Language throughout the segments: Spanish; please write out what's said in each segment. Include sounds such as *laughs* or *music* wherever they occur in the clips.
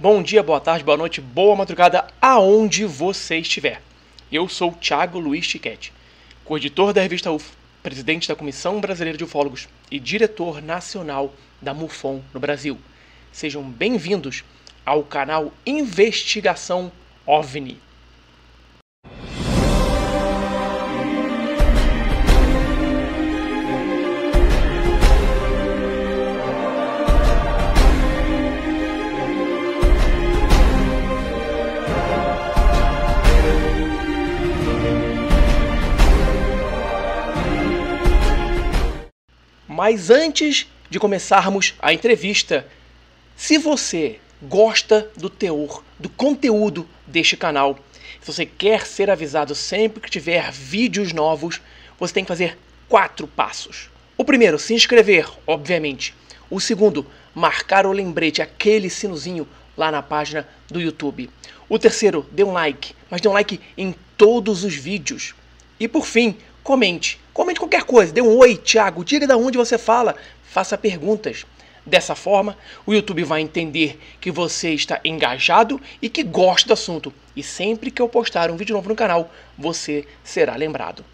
bom dia, boa tarde, boa noite, boa madrugada, aonde você estiver. Eu sou Thiago Luiz Tiquete, coeditor da revista UF, presidente da Comissão Brasileira de Ufólogos e diretor nacional da MUFON no Brasil. Sejam bem-vindos ao canal Investigação OVNI. Mas antes de começarmos a entrevista, se você gosta do teor, do conteúdo deste canal, se você quer ser avisado sempre que tiver vídeos novos, você tem que fazer quatro passos. O primeiro, se inscrever, obviamente. O segundo, marcar o lembrete, aquele sinozinho lá na página do YouTube. O terceiro, dê um like, mas dê um like em todos os vídeos. E por fim, comente. Comente qualquer coisa. Dê um oi, Thiago. Diga de onde você fala. Faça perguntas. Dessa forma, o YouTube vai entender que você está engajado e que gosta do assunto. E sempre que eu postar um vídeo novo no canal, você será lembrado.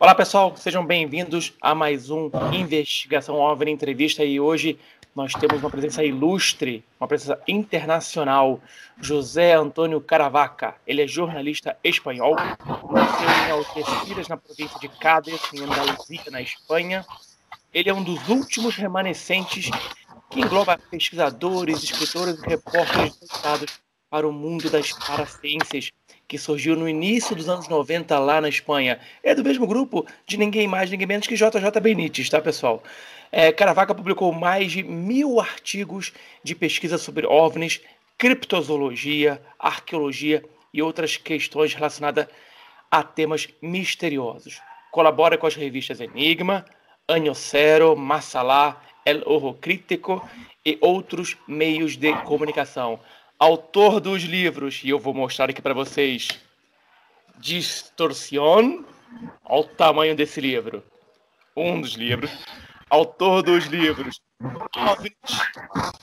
Olá pessoal, sejam bem-vindos a mais um Investigação OVNI Entrevista e hoje nós temos uma presença ilustre, uma presença internacional, José Antônio Caravaca. Ele é jornalista espanhol, nasceu em Algeciras, na província de Cádiz, em Andaluzia, na Espanha. Ele é um dos últimos remanescentes que engloba pesquisadores, escritores e repórteres voltados para o mundo das paraciências, que surgiu no início dos anos 90 lá na Espanha. É do mesmo grupo de ninguém mais, ninguém menos que JJ Benítez, tá, pessoal? É, Caravaca publicou mais de mil artigos de pesquisa sobre OVNIs, criptozoologia, arqueologia e outras questões relacionadas a temas misteriosos. Colabora com as revistas Enigma, Año Cero, Massalá, El Ojo Crítico e outros meios de comunicação. Autor dos livros, e eu vou mostrar aqui para vocês, Distorsión, olha o tamanho desse livro. Um dos livros autor dos livros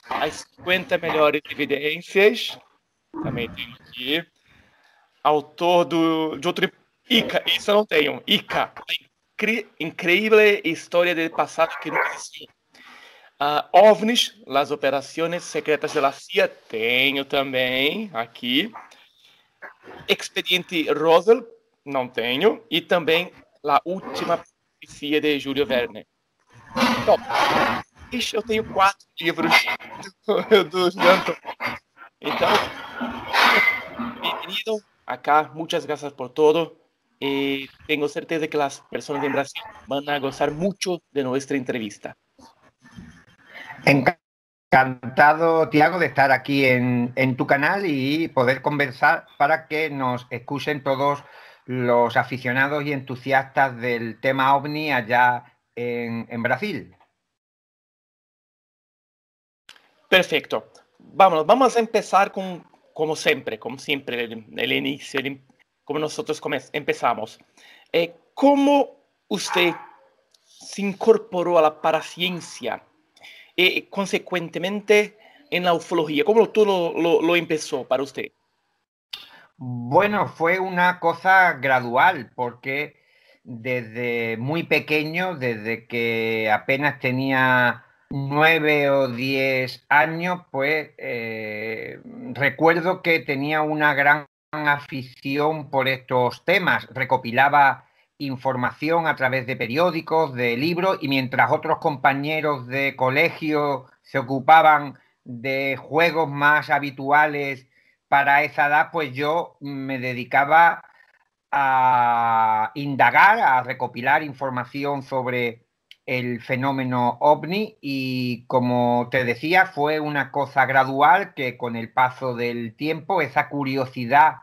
As 50 Melhores Evidências, também tenho aqui. Autor do, de outro. Ica, isso eu não tenho. Ica, incrível história do passado que não existiu. Uh, OVNIs, Las Operações Secretas da CIA, tenho também aqui. Expediente Roswell, não tenho. E também A Última Profecia de Júlio Verne. Então, eu tenho quatro livros do, *laughs* do Janto. Então, bem-vindo acá. Muchas gracias por todo. Y tengo certeza que las personas en Brasil van a gozar mucho de nuestra entrevista. Encantado, Tiago, de estar aquí en, en, tu canal y poder conversar para que nos escuchen todos los aficionados y entusiastas del tema ovni allá en, en Brasil. Perfecto. Vamos, vamos a empezar con, como siempre, como siempre, el, el inicio, el, como nosotros empezamos. Eh, ¿Cómo usted se incorporó a la paraciencia y, eh, consecuentemente, en la ufología? ¿Cómo todo lo, lo, lo empezó para usted? Bueno, fue una cosa gradual, porque desde muy pequeño, desde que apenas tenía nueve o diez años, pues eh, recuerdo que tenía una gran afición por estos temas. Recopilaba información a través de periódicos, de libros, y mientras otros compañeros de colegio se ocupaban de juegos más habituales para esa edad, pues yo me dedicaba a indagar, a recopilar información sobre el fenómeno ovni y como te decía fue una cosa gradual que con el paso del tiempo esa curiosidad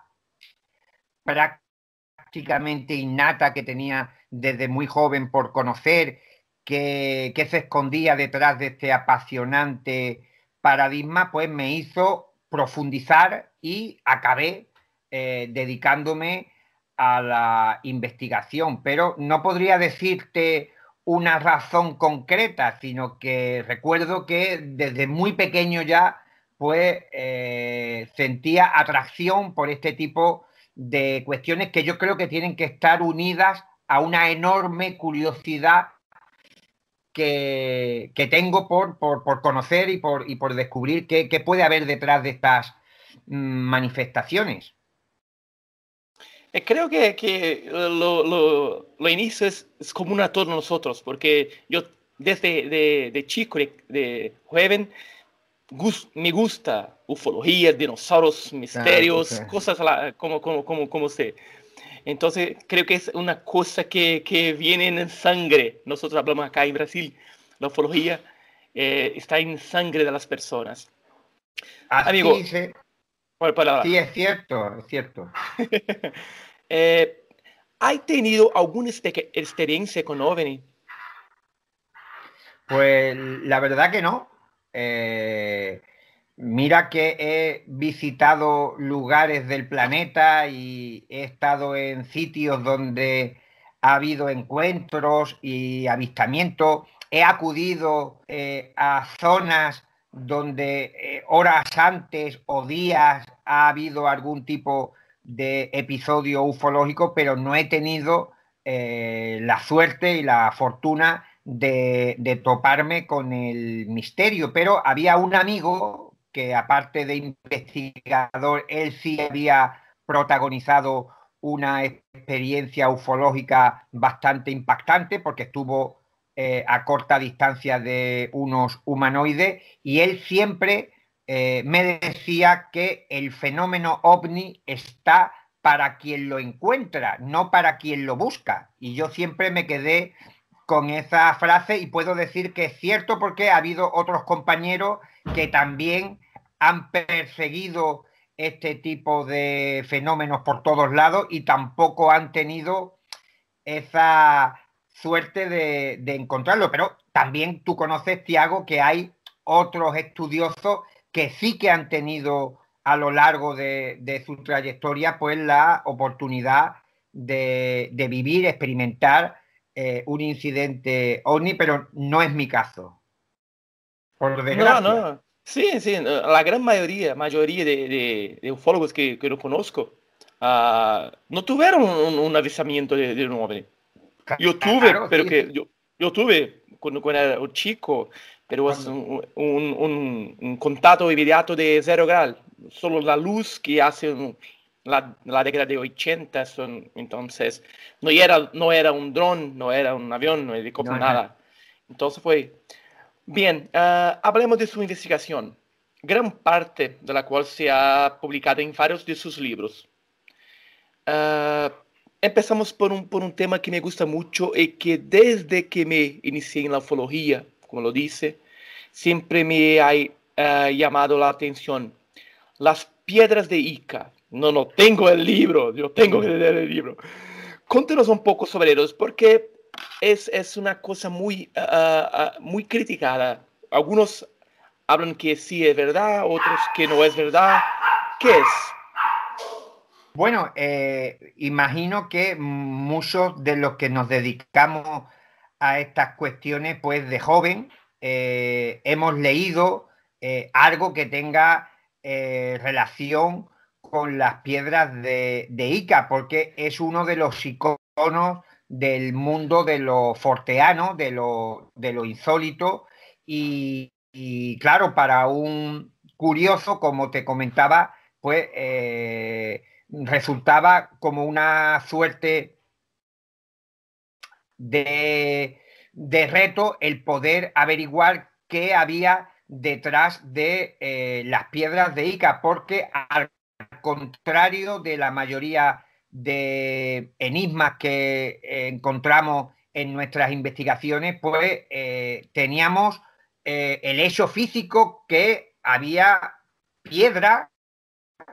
prácticamente innata que tenía desde muy joven por conocer que, se escondía detrás de este apasionante paradigma pues me hizo profundizar y acabé eh, dedicándome a la investigación pero no podría decirte una razón concreta, sino que recuerdo que desde muy pequeño ya pues eh, sentía atracción por este tipo de cuestiones que yo creo que tienen que estar unidas a una enorme curiosidad que, tengo por, conocer y por, y por descubrir qué, puede haber detrás de estas mm, manifestaciones. Eh, creo que, lo, lo, inicio es, común a todos nosotros, porque yo desde de, chico, de, joven, me gusta ufología, dinosaurios, misterios, cosas como, como, como, como usted. Entonces, creo que es una cosa que, que, viene en sangre. Nosotros hablamos acá en Brasil, la ufología eh, está en sangre de las personas. Amigo, sí, sí, es cierto, es cierto. *laughs* eh, ¿Has tenido alguna experiencia con OVNI? Pues la verdad que no. Eh, Mira que he visitado lugares del planeta y he estado en sitios donde ha habido encuentros y avistamientos. He acudido eh, a zonas donde eh, horas antes o días ha habido algún tipo de episodio ufológico, pero no he tenido eh, la suerte y la fortuna de, de toparme con el misterio. Pero había un amigo que aparte de investigador, él sí había protagonizado una experiencia ufológica bastante impactante porque estuvo eh, a corta distancia de unos humanoides y él siempre eh, me decía que el fenómeno ovni está para quien lo encuentra, no para quien lo busca. Y yo siempre me quedé con esa frase y puedo decir que es cierto porque ha habido otros compañeros que también han perseguido este tipo de fenómenos por todos lados y tampoco han tenido esa suerte de, encontrarlo. Pero también tú conoces, Tiago, que hay otros estudiosos que sí que han tenido a lo largo de, su trayectoria pues la oportunidad de, vivir, experimentar eh, un incidente ovni, pero no es mi caso. Por desgracia. No, no. Sí, sí, la gran mayoría, mayoría de, de, ufólogos que, que yo conozco uh, no tuvieron un, un avistamiento de, de, un ovni. Yo tuve, claro, pero sí. que yo, yo tuve cuando, cuando, era un chico, pero es un, un, un, contacto inmediato de cero grado. Solo la luz que hace la, la década de 80, son, entonces no era, no era un dron, no era un avión, no era no, nada. Entonces fue Bien, uh, hablemos de su investigación, gran parte de la cual se ha publicado en varios de sus libros. Uh, empezamos por un, por un tema que me gusta mucho y que desde que me inicié en la ufología, como lo dice, siempre me ha uh, llamado la atención. Las piedras de Ica. No, no tengo el libro, yo tengo que leer el libro. Contenos un poco sobre ellos, porque es, es una cosa muy, uh, uh, muy criticada. Algunos hablan que sí es verdad, otros que no es verdad. ¿Qué es? Bueno, eh, imagino que muchos de los que nos dedicamos a estas cuestiones, pues de joven, eh, hemos leído eh, algo que tenga relación con las piedras de, de, Ica, porque es uno de los iconos del mundo de lo forteano, de lo, de lo insólito. Y, claro, para un curioso, como te comentaba, pues eh, resultaba como una suerte de, de, reto el poder averiguar qué había detrás de eh, las piedras de Ica, porque al contrario de la mayoría de enigmas que eh, encontramos en nuestras investigaciones, pues eh, teníamos el hecho físico que había piedra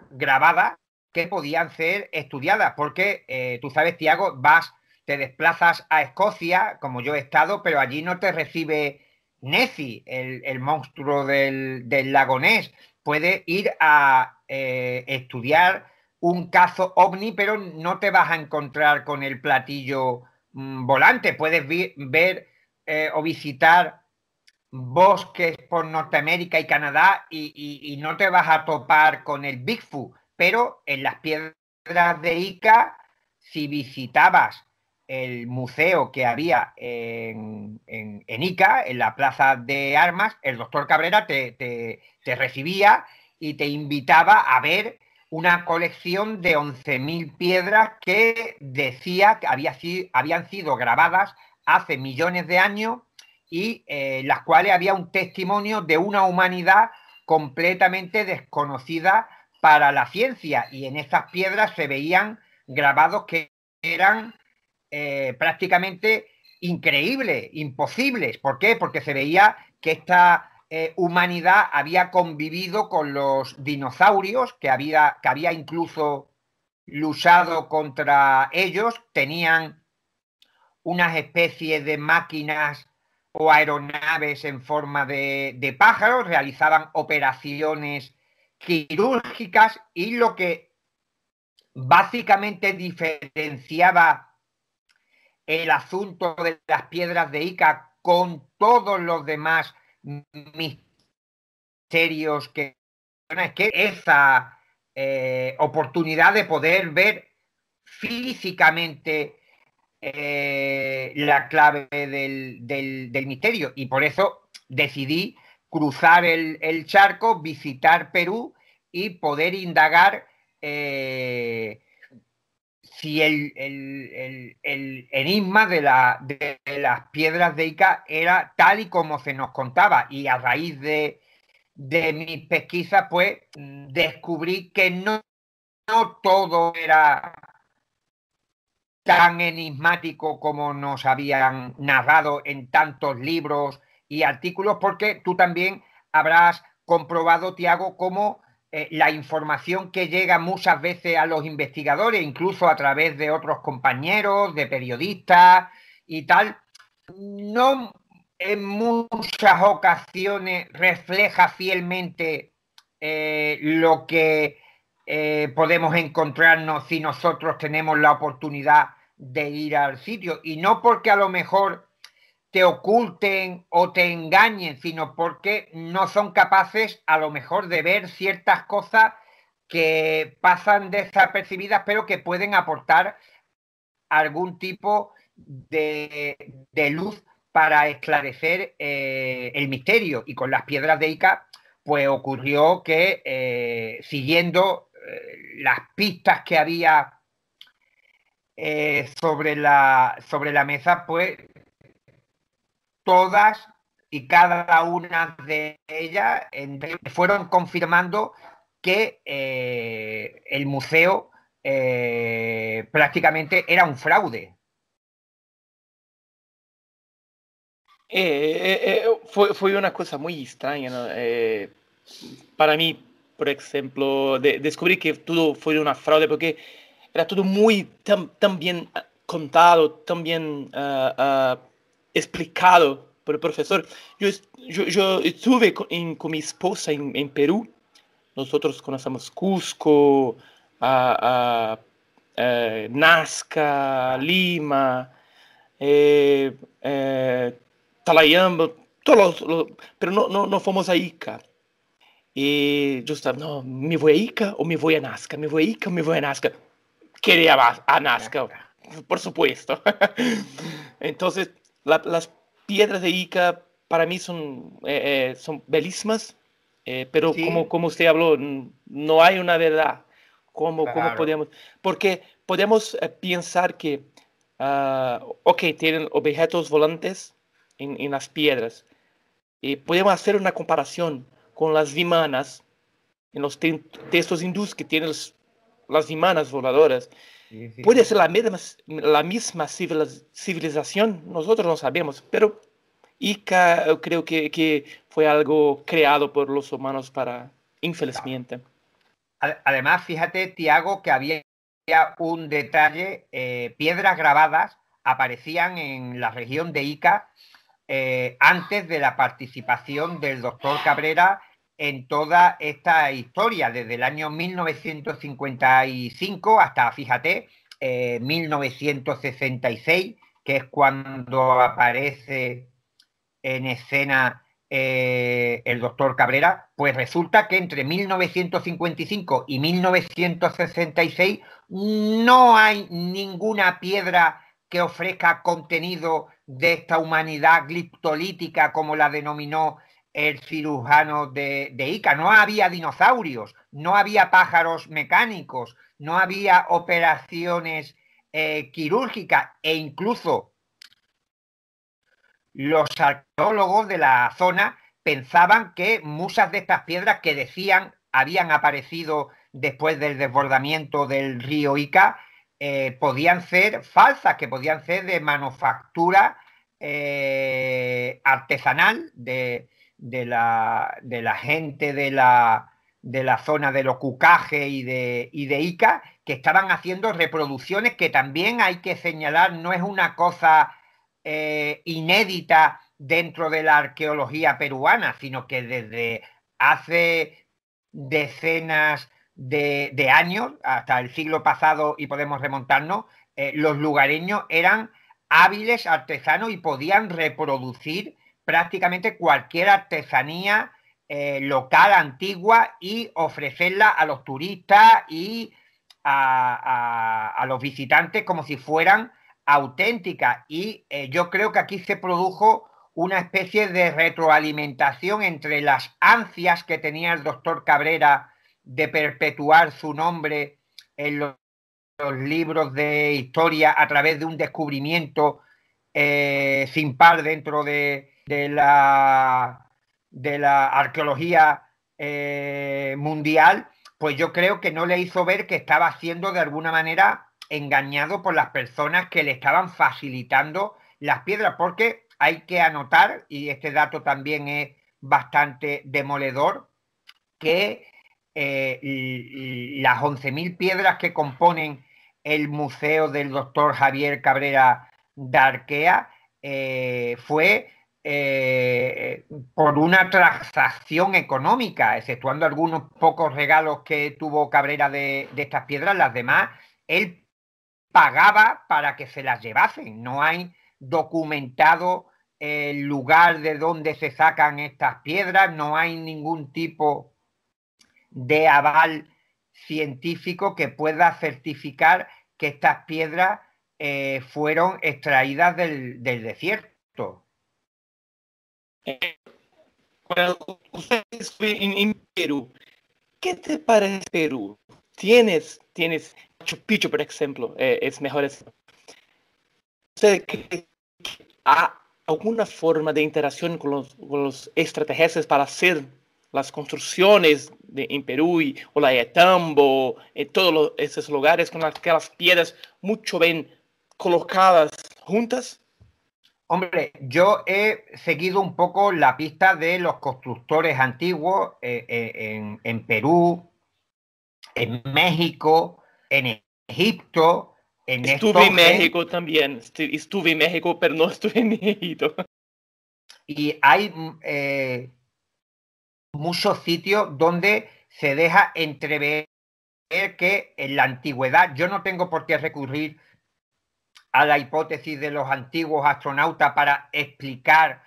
grabada que podían ser estudiadas, porque tú sabes, Tiago, vas, te desplazas a Escocia, como yo he estado, pero allí no te recibe Nessie, el, monstruo del, del lago Ness. Puede ir a estudiar un cazo ovni, pero no te vas a encontrar con el platillo mm, volante. Puedes ver eh, o visitar bosques por Norteamérica y Canadá y, no te vas a topar con el Bigfoot, pero en las piedras de Ica, si visitabas el museo que había en, Ica, en la Plaza de Armas, el doctor Cabrera te, te recibía y te invitaba a ver una colección de 11.000 piedras que decía que había, habían sido grabadas hace millones de años y eh, las cuales había un testimonio de una humanidad completamente desconocida para la ciencia. Y en esas piedras se veían grabados que eran eh, prácticamente increíbles, imposibles. ¿Por qué? Porque se veía que esta eh, humanidad había convivido con los dinosaurios, que había, que había incluso luchado contra ellos, tenían unas especies de máquinas o aeronaves en forma de, de pájaros, realizaban operaciones quirúrgicas y lo que básicamente diferenciaba el asunto de las piedras de Ica con todos los demás misterios que es que esa eh, oportunidad de poder ver físicamente eh, la clave del, misterio. Y por eso decidí cruzar el, charco, visitar Perú y poder indagar eh, si el, enigma de, las piedras de Ica era tal y como se nos contaba. Y a raíz de, mis pesquisas, pues descubrí que no, no todo era tan enigmático como nos habían narrado en tantos libros y artículos, porque tú también habrás comprobado, Tiago, cómo eh, la información que llega muchas veces a los investigadores, incluso a través de otros compañeros, de periodistas y tal, no en muchas ocasiones refleja fielmente eh, lo que eh, podemos encontrarnos si nosotros tenemos la oportunidad de ir al sitio. Y no porque a lo mejor te oculten o te engañen, sino porque no son capaces a lo mejor de ver ciertas cosas que pasan desapercibidas, pero que pueden aportar algún tipo de, luz para esclarecer eh, el misterio. Y con las piedras de Ica, pues ocurrió que eh, siguiendo las pistas que había eh, sobre, la, sobre la mesa, pues todas y cada una de ellas fueron confirmando que eh, el museo eh, prácticamente era un fraude. fue, una cosa muy extraña para mí por ejemplo, de, descubrí que todo fue una fraude porque era todo muy tan, bien contado, tan bien ah, explicado por el profesor. Yo, yo, estuve con, mi esposa en, Perú. Nosotros conocemos Cusco, eh, Nazca, Lima, eh, eh, Talayamba, todos pero no, no, no fomos a Ica. Y yo estaba, no, ¿me voy a Ica o me voy a Nazca? ¿Me voy a Ica o me voy a Nazca? Quería a Nazca, por supuesto. *laughs* Entonces, las piedras de Ica para mí son, eh, eh, son bellísimas, eh, pero como, como usted habló, no hay una verdad. ¿Cómo, cómo podemos? Porque podemos pensar que, uh, ok, tienen objetos volantes en, en las piedras. Y podemos hacer una comparación con las vimanas, en los textos hindús que tienen las vimanas voladoras. Puede ser la misma, la misma civilización, nosotros no sabemos, pero Ica creo que, que, fue algo creado por los humanos para, infelizmente. Además, fíjate, Tiago, que había un detalle, eh, piedras grabadas aparecían en la región de Ica eh, antes de la participación del doctor Cabrera en toda esta historia, desde el año 1955 hasta, fíjate, 1966, eh, que es cuando aparece en escena eh, el doctor Cabrera, pues resulta que entre 1955 y 1966 no hay ninguna piedra que ofrezca contenido de esta humanidad gliptolítica como la denominó el cirujano de, Ica. No había dinosaurios, no había pájaros mecánicos, no había operaciones eh, quirúrgicas e incluso los arqueólogos de la zona pensaban que muchas de estas piedras que decían habían aparecido después del desbordamiento del río Ica eh, podían ser falsas, que podían ser de manufactura eh, artesanal de, la, de, la, gente de la, de la zona de los Cucaje y de, y de Ica, que estaban haciendo reproducciones que también hay que señalar, no es una cosa eh, inédita dentro de la arqueología peruana, sino que desde hace decenas de, años, hasta el siglo pasado y podemos remontarnos, eh, los lugareños eran hábiles artesanos y podían reproducir prácticamente cualquier artesanía eh, local, antigua, y ofrecerla a los turistas y a los visitantes como si fueran auténtica y eh, yo creo que aquí se produjo una especie de retroalimentación entre las ansias que tenía el doctor Cabrera de perpetuar su nombre en los, libros de historia a través de un descubrimiento eh, sin par dentro de, la, de la arqueología eh, mundial, pues yo creo que no le hizo ver que estaba haciendo de alguna manera engañado por las personas que le estaban facilitando las piedras, porque hay que anotar, y este dato también es bastante demoledor, que eh, las 11.000 piedras que componen el museo del doctor Javier Cabrera Darquea eh, fue eh, por una transacción económica, exceptuando algunos pocos regalos que tuvo Cabrera de, estas piedras, las demás, él pagaba para que se las llevasen. No hay documentado el lugar de donde se sacan estas piedras, no hay ningún tipo de aval científico que pueda certificar que estas piedras eh, fueron extraídas del, desierto. Usted en Perú. ¿Qué te parece Perú? ¿Tienes, tienes Machu Picchu, por ejemplo, eh, es mejor. ¿Usted cree que hay alguna forma de interacción con los, con los extraterrestres para hacer las construcciones de, en Perú y Ollayatambo, en todos esos lugares con aquellas piedras mucho bien colocadas juntas? Hombre, yo he seguido un poco la pista de los constructores antiguos eh, eh, en, en Perú, en México, en Egipto, en Estuve en México también, estuve en México, *laughs* pero no estuve en Egipto. Y hay eh, muchos sitios donde se deja entrever que en la antigüedad, yo no tengo por qué recurrir a la hipótesis de los antiguos astronautas para explicar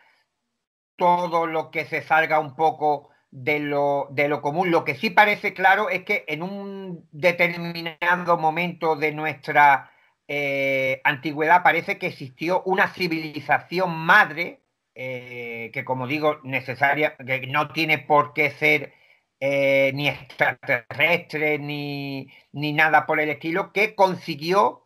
todo lo que se salga un poco de lo, de lo común. Lo que sí parece claro es que en un determinado momento de nuestra eh, antigüedad parece que existió una civilización madre, eh, que como digo, necesaria, que no tiene por qué ser eh, ni extraterrestre ni, ni, nada por el estilo, que consiguió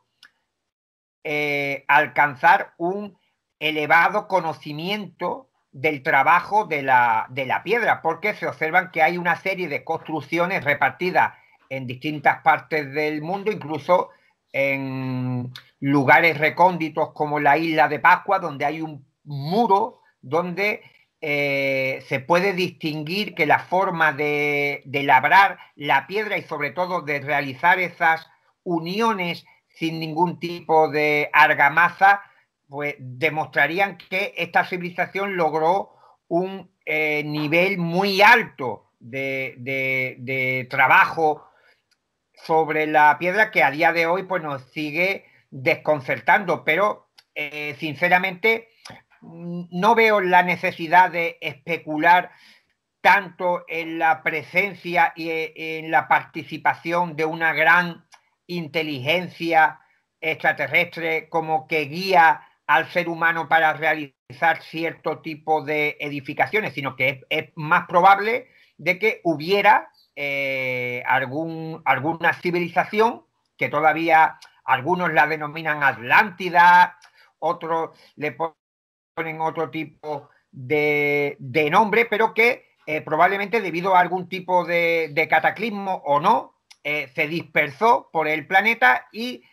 alcanzar un elevado conocimiento del trabajo de la, de la piedra, porque se observan que hay una serie de construcciones repartidas en distintas partes del mundo, incluso en lugares recónditos como la isla de Pascua, donde hay un muro donde eh, se puede distinguir que la forma de, labrar la piedra y sobre todo de realizar esas uniones sin ningún tipo de argamasa pues demostrarían que esta civilización logró un eh, nivel muy alto de, trabajo sobre la piedra que a día de hoy pues nos sigue desconcertando, pero eh, sinceramente no veo la necesidad de especular tanto en la presencia y en la participación de una gran inteligencia extraterrestre como que guía al ser humano para realizar cierto tipo de edificaciones, sino que es, más probable de que hubiera eh, algún, alguna civilización que todavía algunos la denominan Atlántida, otros le ponen otro tipo de, nombre, pero que eh, probablemente debido a algún tipo de, cataclismo o no, eh, se dispersó por el planeta y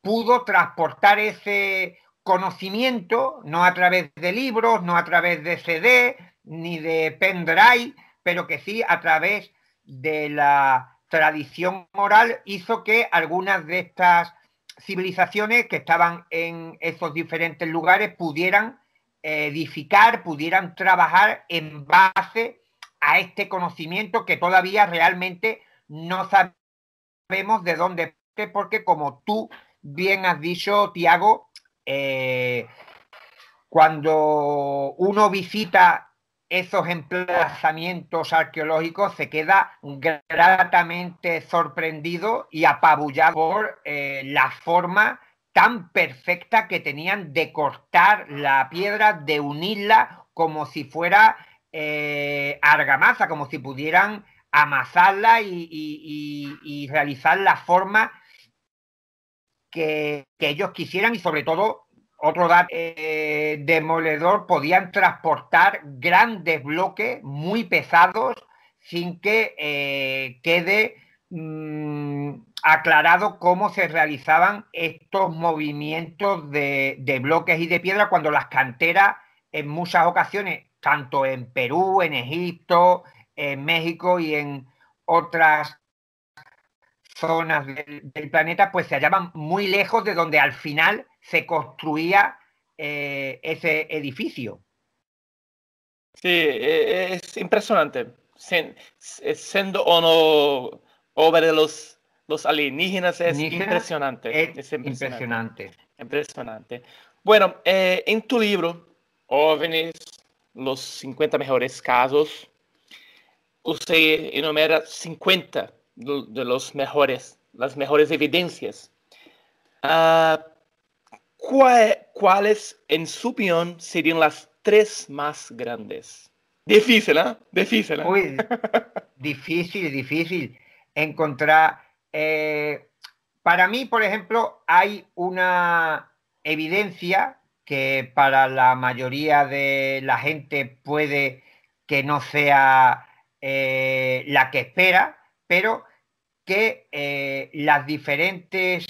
pudo transportar ese conocimiento, no a través de libros, no a través de CD, ni de pendrive, pero que sí a través de la tradición moral, hizo que algunas de estas civilizaciones que estaban en esos diferentes lugares pudieran edificar, pudieran trabajar en base a este conocimiento que todavía realmente no sabemos de dónde, porque como tú bien has dicho, Tiago, eh, cuando uno visita esos emplazamientos arqueológicos se queda gratamente sorprendido y apabullado por eh, la forma tan perfecta que tenían de cortar la piedra, de unirla como si fuera eh, argamasa, como si pudieran amasarla y realizar la forma que, ellos quisieran y sobre todo otro dato eh, demoledor, podían transportar grandes bloques muy pesados sin que eh, quede mm, aclarado cómo se realizaban estos movimientos de, de, bloques y de piedra cuando las canteras en muchas ocasiones, tanto en Perú, en Egipto, en México y en otras zonas del, planeta, pues se hallaban muy lejos de donde al final se construía eh, ese edificio. Sí, e, es impresionante. Siendo o no obra de los, los alienígenas, es impresionante. Es, impresionante. impresionante. Bueno, eh, en tu libro, Óvenes, los 50 mejores casos, usted enumera 50 de los mejores, las mejores evidencias. Uh, ¿Cuáles, en su opinión, serían las tres más grandes? Difícil, ¿eh? Difícil. ¿eh? *laughs* difícil, difícil encontrar. Eh, para mí, por ejemplo, hay una evidencia que para la mayoría de la gente puede que no sea eh, la que espera, pero que eh, las diferentes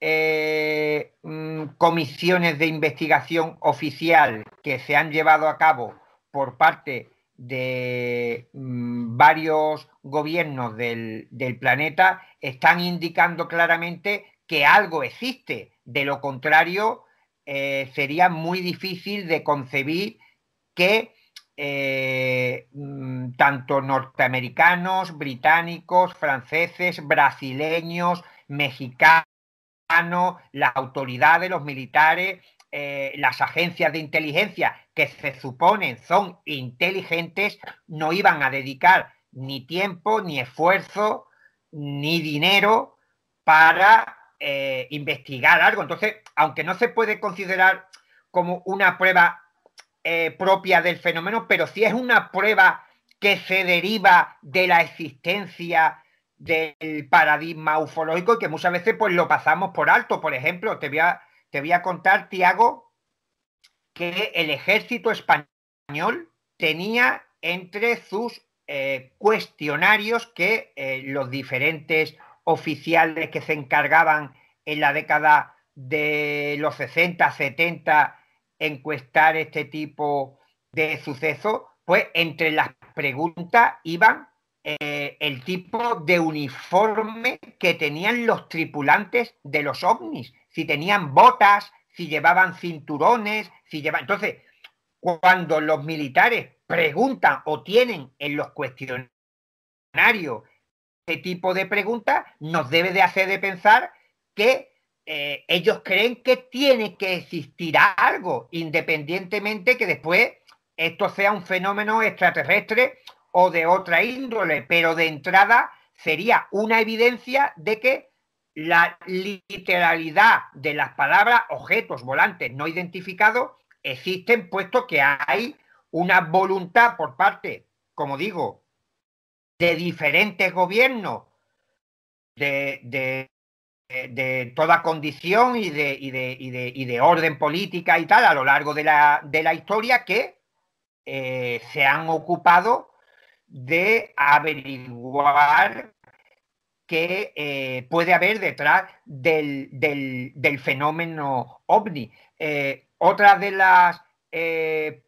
eh, mm, comisiones de investigación oficial que se han llevado a cabo por parte de mm, varios gobiernos del, planeta están indicando claramente que algo existe. De lo contrario, sería muy difícil de concebir que eh, mm, tanto norteamericanos, británicos, franceses, brasileños, mexicanos, las autoridades, los militares, eh, las agencias de inteligencia que se suponen son inteligentes, no iban a dedicar ni tiempo, ni esfuerzo, ni dinero para eh, investigar algo. Entonces, aunque no se puede considerar como una prueba eh, propia del fenómeno, pero si es una prueba que se deriva de la existencia del paradigma ufológico y que muchas veces pues lo pasamos por alto. Por ejemplo, te voy a, te voy a contar, Tiago, que el ejército español tenía entre sus eh, cuestionarios que eh, los diferentes oficiales que se encargaban en la década de los 60, 70 encuestar este tipo de sucesos, pues entre las preguntas iban eh, el tipo de uniforme que tenían los tripulantes de los ovnis, si tenían botas, si llevaban cinturones, si llevaban... Entonces, cuando los militares preguntan o tienen en los cuestionarios este tipo de preguntas, nos debe de hacer de pensar que eh, ellos creen que tiene que existir algo, independientemente que después esto sea un fenómeno extraterrestre o de otra índole, pero de entrada sería una evidencia de que la literalidad de las palabras objetos volantes no identificados existen, puesto que hay una voluntad por parte, como digo, de diferentes gobiernos de, de, toda condición y de, y, y de, orden política y tal a lo largo de la, la historia que eh, se han ocupado de averiguar qué eh, puede haber detrás del, del, fenómeno ovni. Eh, otra de las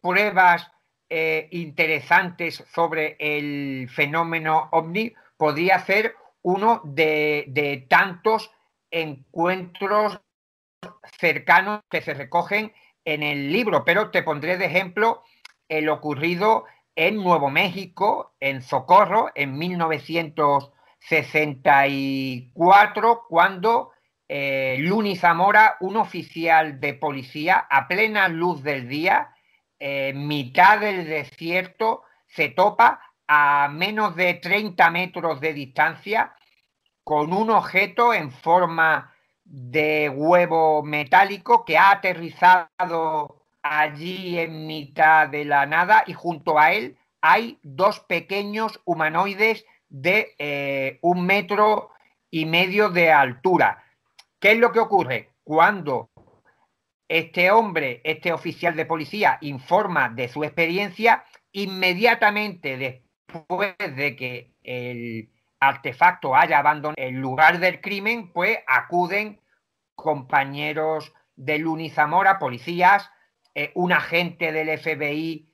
pruebas interesantes sobre el fenómeno ovni podría ser uno de, de tantos encuentros cercanos que se recogen en el libro, pero te pondré de ejemplo el ocurrido en Nuevo México, en Socorro, en 1964, cuando eh, Luni Zamora, un oficial de policía, a plena luz del día, en mitad del desierto, se topa a menos de 30 metros de distancia con un objeto en forma de huevo metálico que ha aterrizado allí en mitad de la nada y junto a él hay dos pequeños humanoides de eh, un metro y medio de altura. ¿Qué es lo que ocurre? Cuando este hombre, este oficial de policía, informa de su experiencia, inmediatamente después de que el artefacto haya abandonado el lugar del crimen, pues acuden compañeros de Luni Zamora, policías, eh, un agente del FBI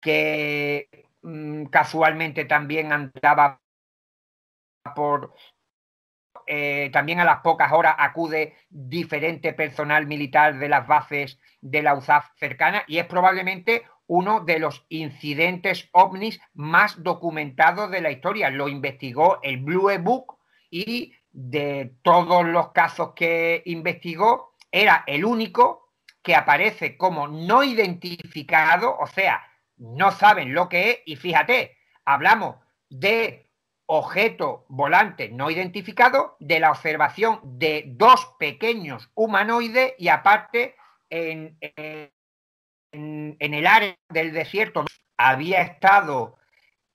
que mm, casualmente también andaba por... Eh, también a las pocas horas acude diferente personal militar de las bases de la USAF cercana y es probablemente uno de los incidentes ovnis más documentados de la historia. Lo investigó el Blue Book y de todos los casos que investigó, era el único que aparece como no identificado, o sea, no saben lo que es, y fíjate, hablamos de objeto volante no identificado, de la observación de dos pequeños humanoides y aparte en, en, el área del desierto había estado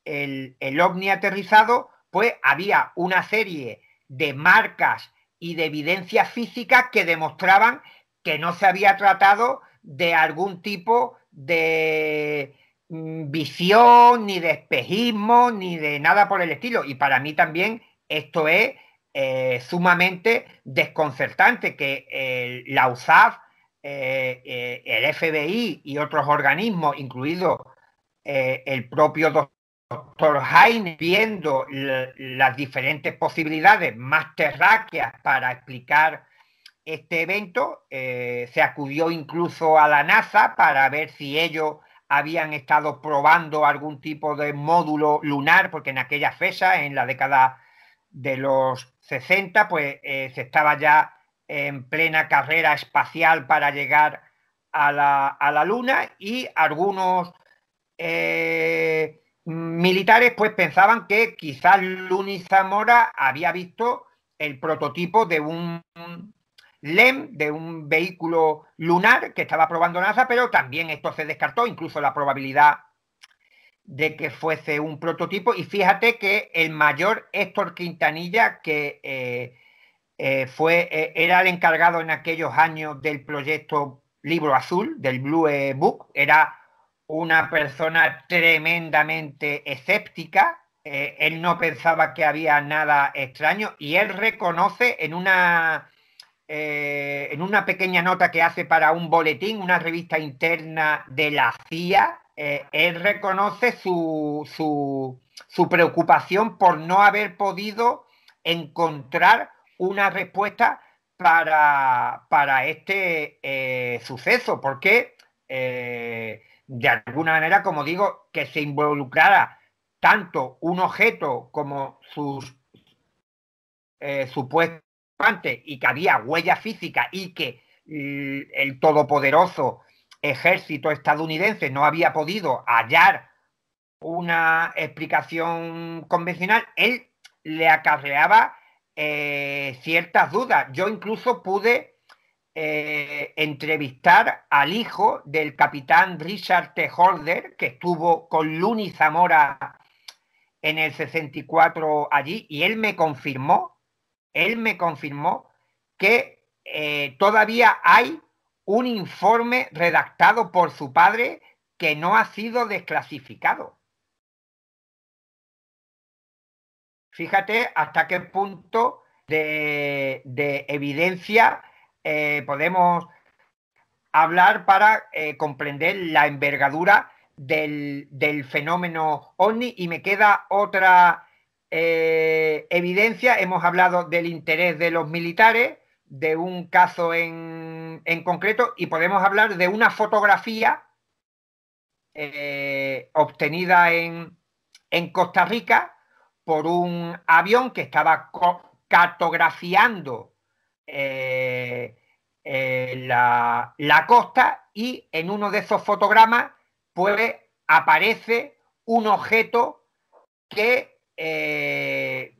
el, el ovni aterrizado, pues había una serie de marcas y de evidencia física que demostraban que no se había tratado de algún tipo de mm, visión, ni de espejismo, ni de nada por el estilo. Y para mí también esto es eh, sumamente desconcertante que la USAF eh, eh, el FBI y otros organismos, incluido eh, el propio doctor Heine, viendo las diferentes posibilidades más terráqueas para explicar este evento, se acudió incluso a la NASA para ver si ellos habían estado probando algún tipo de módulo lunar, porque en aquella fecha, en la década de los 60, pues se estaba ya en plena carrera espacial para llegar a la, Luna y algunos eh, militares pues pensaban que quizás Luni Zamora había visto el prototipo de un LEM, de un vehículo lunar que estaba probando NASA, pero también esto se descartó, incluso la probabilidad de que fuese un prototipo. Y fíjate que el mayor Héctor Quintanilla, que eh, eh, fue, eh, era el encargado en aquellos años del proyecto Libro Azul, del Blue Book, era una persona tremendamente escéptica, eh, él no pensaba que había nada extraño y él reconoce en una, en una pequeña nota que hace para un boletín, una revista interna de la CIA, él reconoce su, su, su preocupación por no haber podido encontrar una respuesta para, para este eh, suceso, porque eh, de alguna manera, como digo, que se involucrara tanto un objeto como sus eh, supuestos y que había huella física y que el todopoderoso ejército estadounidense no había podido hallar una explicación convencional, él le acarreaba eh, ciertas dudas. Yo incluso pude eh, entrevistar al hijo del capitán Richard T. Holder, que estuvo con Luni Zamora en el 64 allí, y él me confirmó, él me confirmó que eh, todavía hay un informe redactado por su padre que no ha sido desclasificado. Fíjate hasta qué punto de, evidencia eh, podemos hablar para eh, comprender la envergadura del, fenómeno OVNI y me queda otra eh, evidencia. Hemos hablado del interés de los militares, de un caso en, concreto y podemos hablar de una fotografía obtenida en, en Costa Rica por un avión que estaba cartografiando eh, eh, la, costa y en uno de esos fotogramas pues aparece un objeto que eh,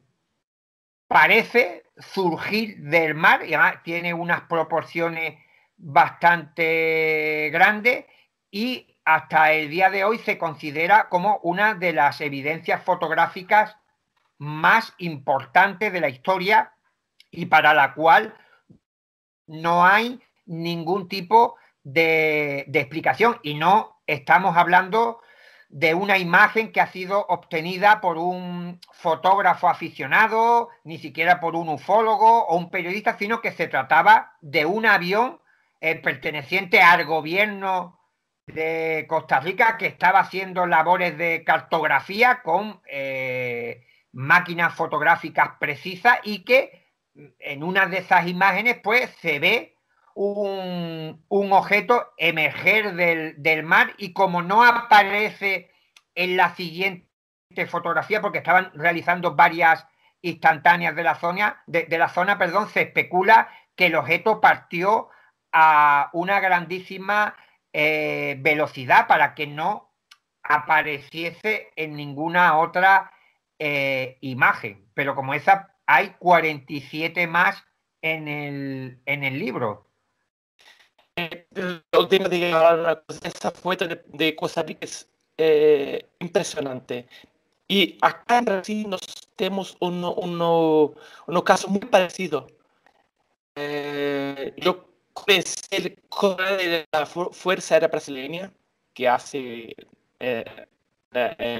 parece surgir del mar y además tiene unas proporciones bastante grandes y hasta el día de hoy se considera como una de las evidencias fotográficas más importante de la historia y para la cual no hay ningún tipo de, explicación. Y no estamos hablando de una imagen que ha sido obtenida por un fotógrafo aficionado, ni siquiera por un ufólogo o un periodista, sino que se trataba de un avión eh, perteneciente al gobierno de Costa Rica que estaba haciendo labores de cartografía con eh, máquinas fotográficas precisas y que en una de esas imágenes pues se ve un, objeto emerger del, mar y como no aparece en la siguiente fotografía porque estaban realizando varias instantáneas de la zona, de, la zona, perdón, se especula que el objeto partió a una grandísima eh, velocidad para que no apareciese en ninguna otra eh, imagen, pero como esa hay 47 más en el, en el libro. Eh, esa fuente de, Costa Rica es eh, impresionante. Y acá en Brasil nos tenemos un, un caso muy parecido. yo conocí el de la Fuerza Aérea Brasileña, que hace,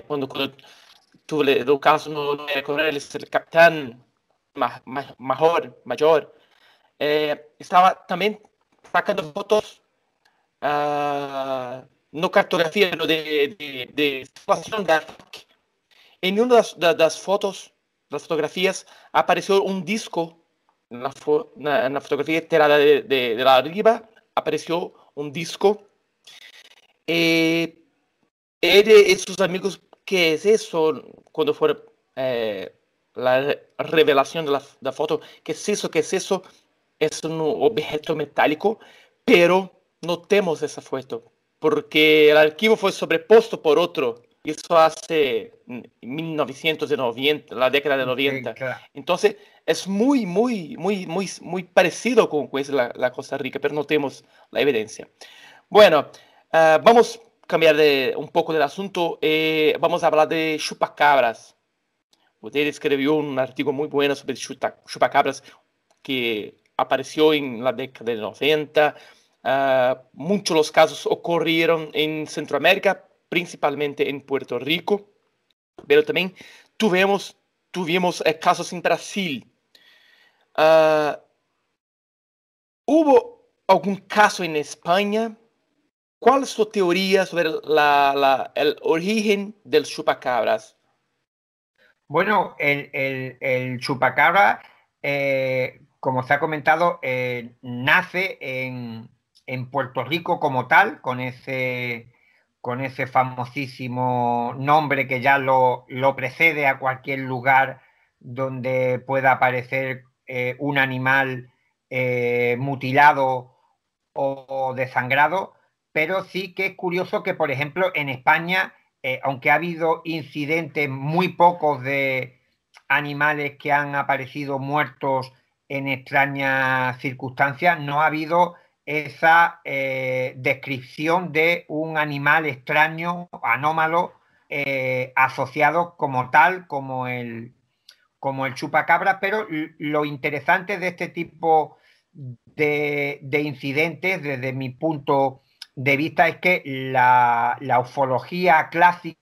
cuando tuve el caso no con él, es el capitán mayor, mayor eh, estaba también sacando fotos, uh, no cartografía, sino de, de, de, situación de ataque. En una de las, fotos, las fotografías, apareció un disco, en la, fotografía tirada de, de, la arriba, apareció un disco. Eh, él y sus amigos ¿Qué es eso cuando fue eh, la revelación de la, foto? ¿Qué es eso? ¿Qué es eso? Es un objeto metálico, pero no tenemos esa foto porque el archivo fue sobrepuesto por otro. Eso hace 1990, la década de 90. Entonces, es muy, muy, muy, muy, muy parecido con la, la Costa Rica, pero no tenemos la evidencia. Bueno, uh, vamos cambiar de, un poco del asunto, eh, vamos a hablar de chupacabras. Usted escribió un artículo muy bueno sobre chupacabras que apareció en la década de 90. Uh, muchos los casos ocurrieron en Centroamérica, principalmente en Puerto Rico, pero también tuvimos, tuvimos eh, casos en Brasil. Uh, ¿Hubo algún caso en España ¿Cuál es su teoría sobre el origen del chupacabras? Bueno, el, chupacabra, eh, como se ha comentado, eh, nace en, Puerto Rico como tal, con ese, con ese famosísimo nombre que ya lo, precede a cualquier lugar donde pueda aparecer eh, un animal mutilado o, desangrado, pero sí que es curioso que, por ejemplo, en España, aunque ha habido incidentes muy pocos de animales que han aparecido muertos en extrañas circunstancias, no ha habido esa descripción de un animal extraño, anómalo, asociado como tal, como el, como el chupacabra, pero lo interesante de este tipo de, incidentes, desde mi punto de vista, es que la, ufología clásica,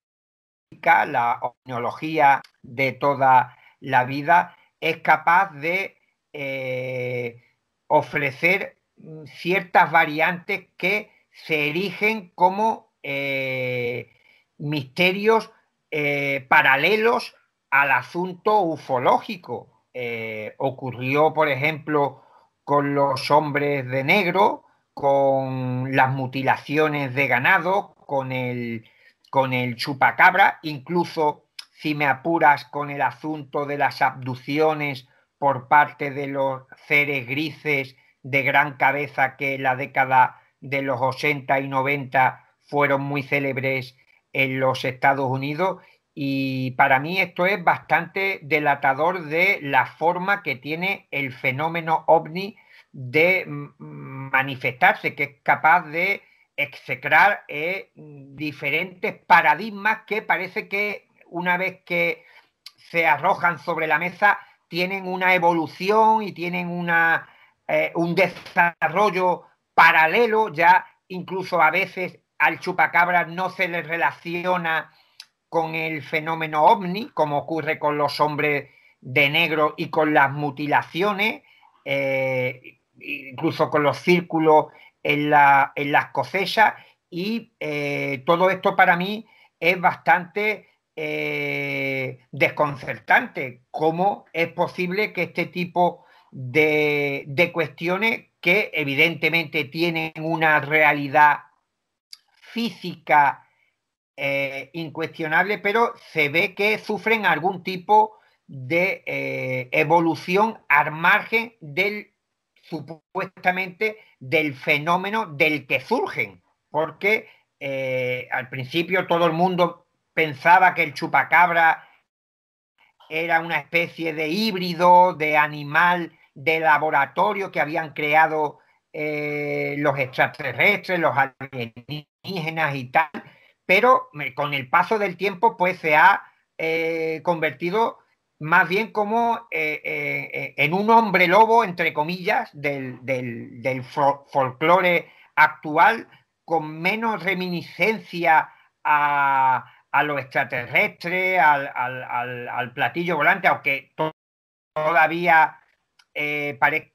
la oceanología de toda la vida, es capaz de eh, ofrecer ciertas variantes que se erigen como eh, misterios eh, paralelos al asunto ufológico. Ocurrió, por ejemplo, con los hombres de negro, con las mutilaciones de ganado, con el, con el chupacabra, incluso si me apuras con el asunto de las abducciones por parte de los seres grises de gran cabeza que en la década de los 80 y 90 fueron muy célebres en los Estados Unidos. Y para mí esto es bastante delatador de la forma que tiene el fenómeno ovni de manifestarse, que es capaz de execrar eh, diferentes paradigmas que parece que una vez que se arrojan sobre la mesa tienen una evolución y tienen una, eh, un desarrollo paralelo, ya incluso a veces al chupacabra no se le relaciona con el fenómeno ovni, como ocurre con los hombres de negro y con las mutilaciones, eh, incluso con los círculos en, las cosechas, y eh, todo esto para mí es bastante eh, desconcertante. ¿Cómo es posible que este tipo de, de cuestiones que evidentemente tienen una realidad física eh, incuestionable, pero se ve que sufren algún tipo de evolución al margen del supuestamente del fenómeno del que surgen, porque eh, al principio todo el mundo pensaba que el chupacabra era una especie de híbrido, de animal de laboratorio que habían creado los extraterrestres, los alienígenas y tal, pero con el paso del tiempo pues se ha eh, convertido más bien como eh, eh, en un hombre lobo, entre comillas, del, folclore actual, con menos reminiscencia a, lo extraterrestre, al, platillo volante, aunque todavía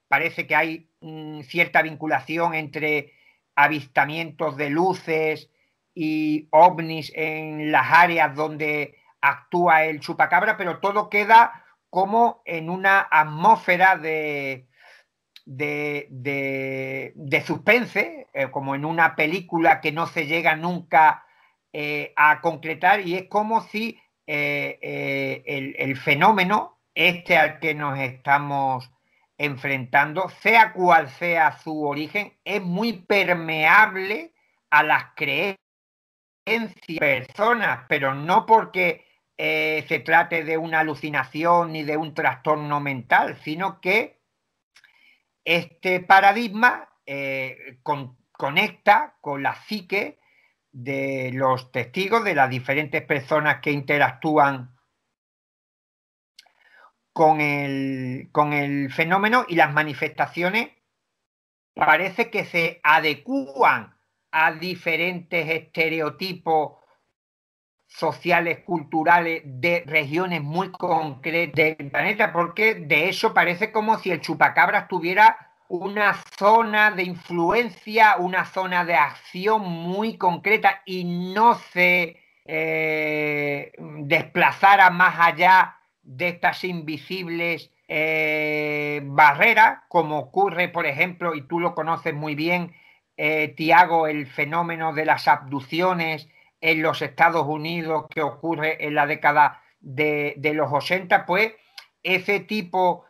parece que hay mm, cierta vinculación entre avistamientos de luces y ovnis en las áreas donde actúa el chupacabra, pero todo queda como en una atmósfera de, de, suspense, eh, como en una película que no se llega nunca eh, a concretar y es como si eh, el, el, fenómeno, este al que nos estamos enfrentando, sea cual sea su origen, es muy permeable a las creencias personas, pero no porque eh, se trate de una alucinación ni de un trastorno mental, sino que este paradigma eh, conecta con la psique de los testigos, de las diferentes personas que interactúan con el, con el fenómeno y las manifestaciones parece que se adecúan a diferentes estereotipos sociales, culturales de regiones muy concretas del planeta, porque de eso parece como si el chupacabras tuviera una zona de influencia, una zona de acción muy concreta y no se eh, desplazara más allá de estas invisibles eh, barreras, como ocurre, por ejemplo, y tú lo conoces muy bien, eh, Tiago, el fenómeno de las abducciones en los Estados Unidos que ocurre en la década de, los 80, pues ese tipo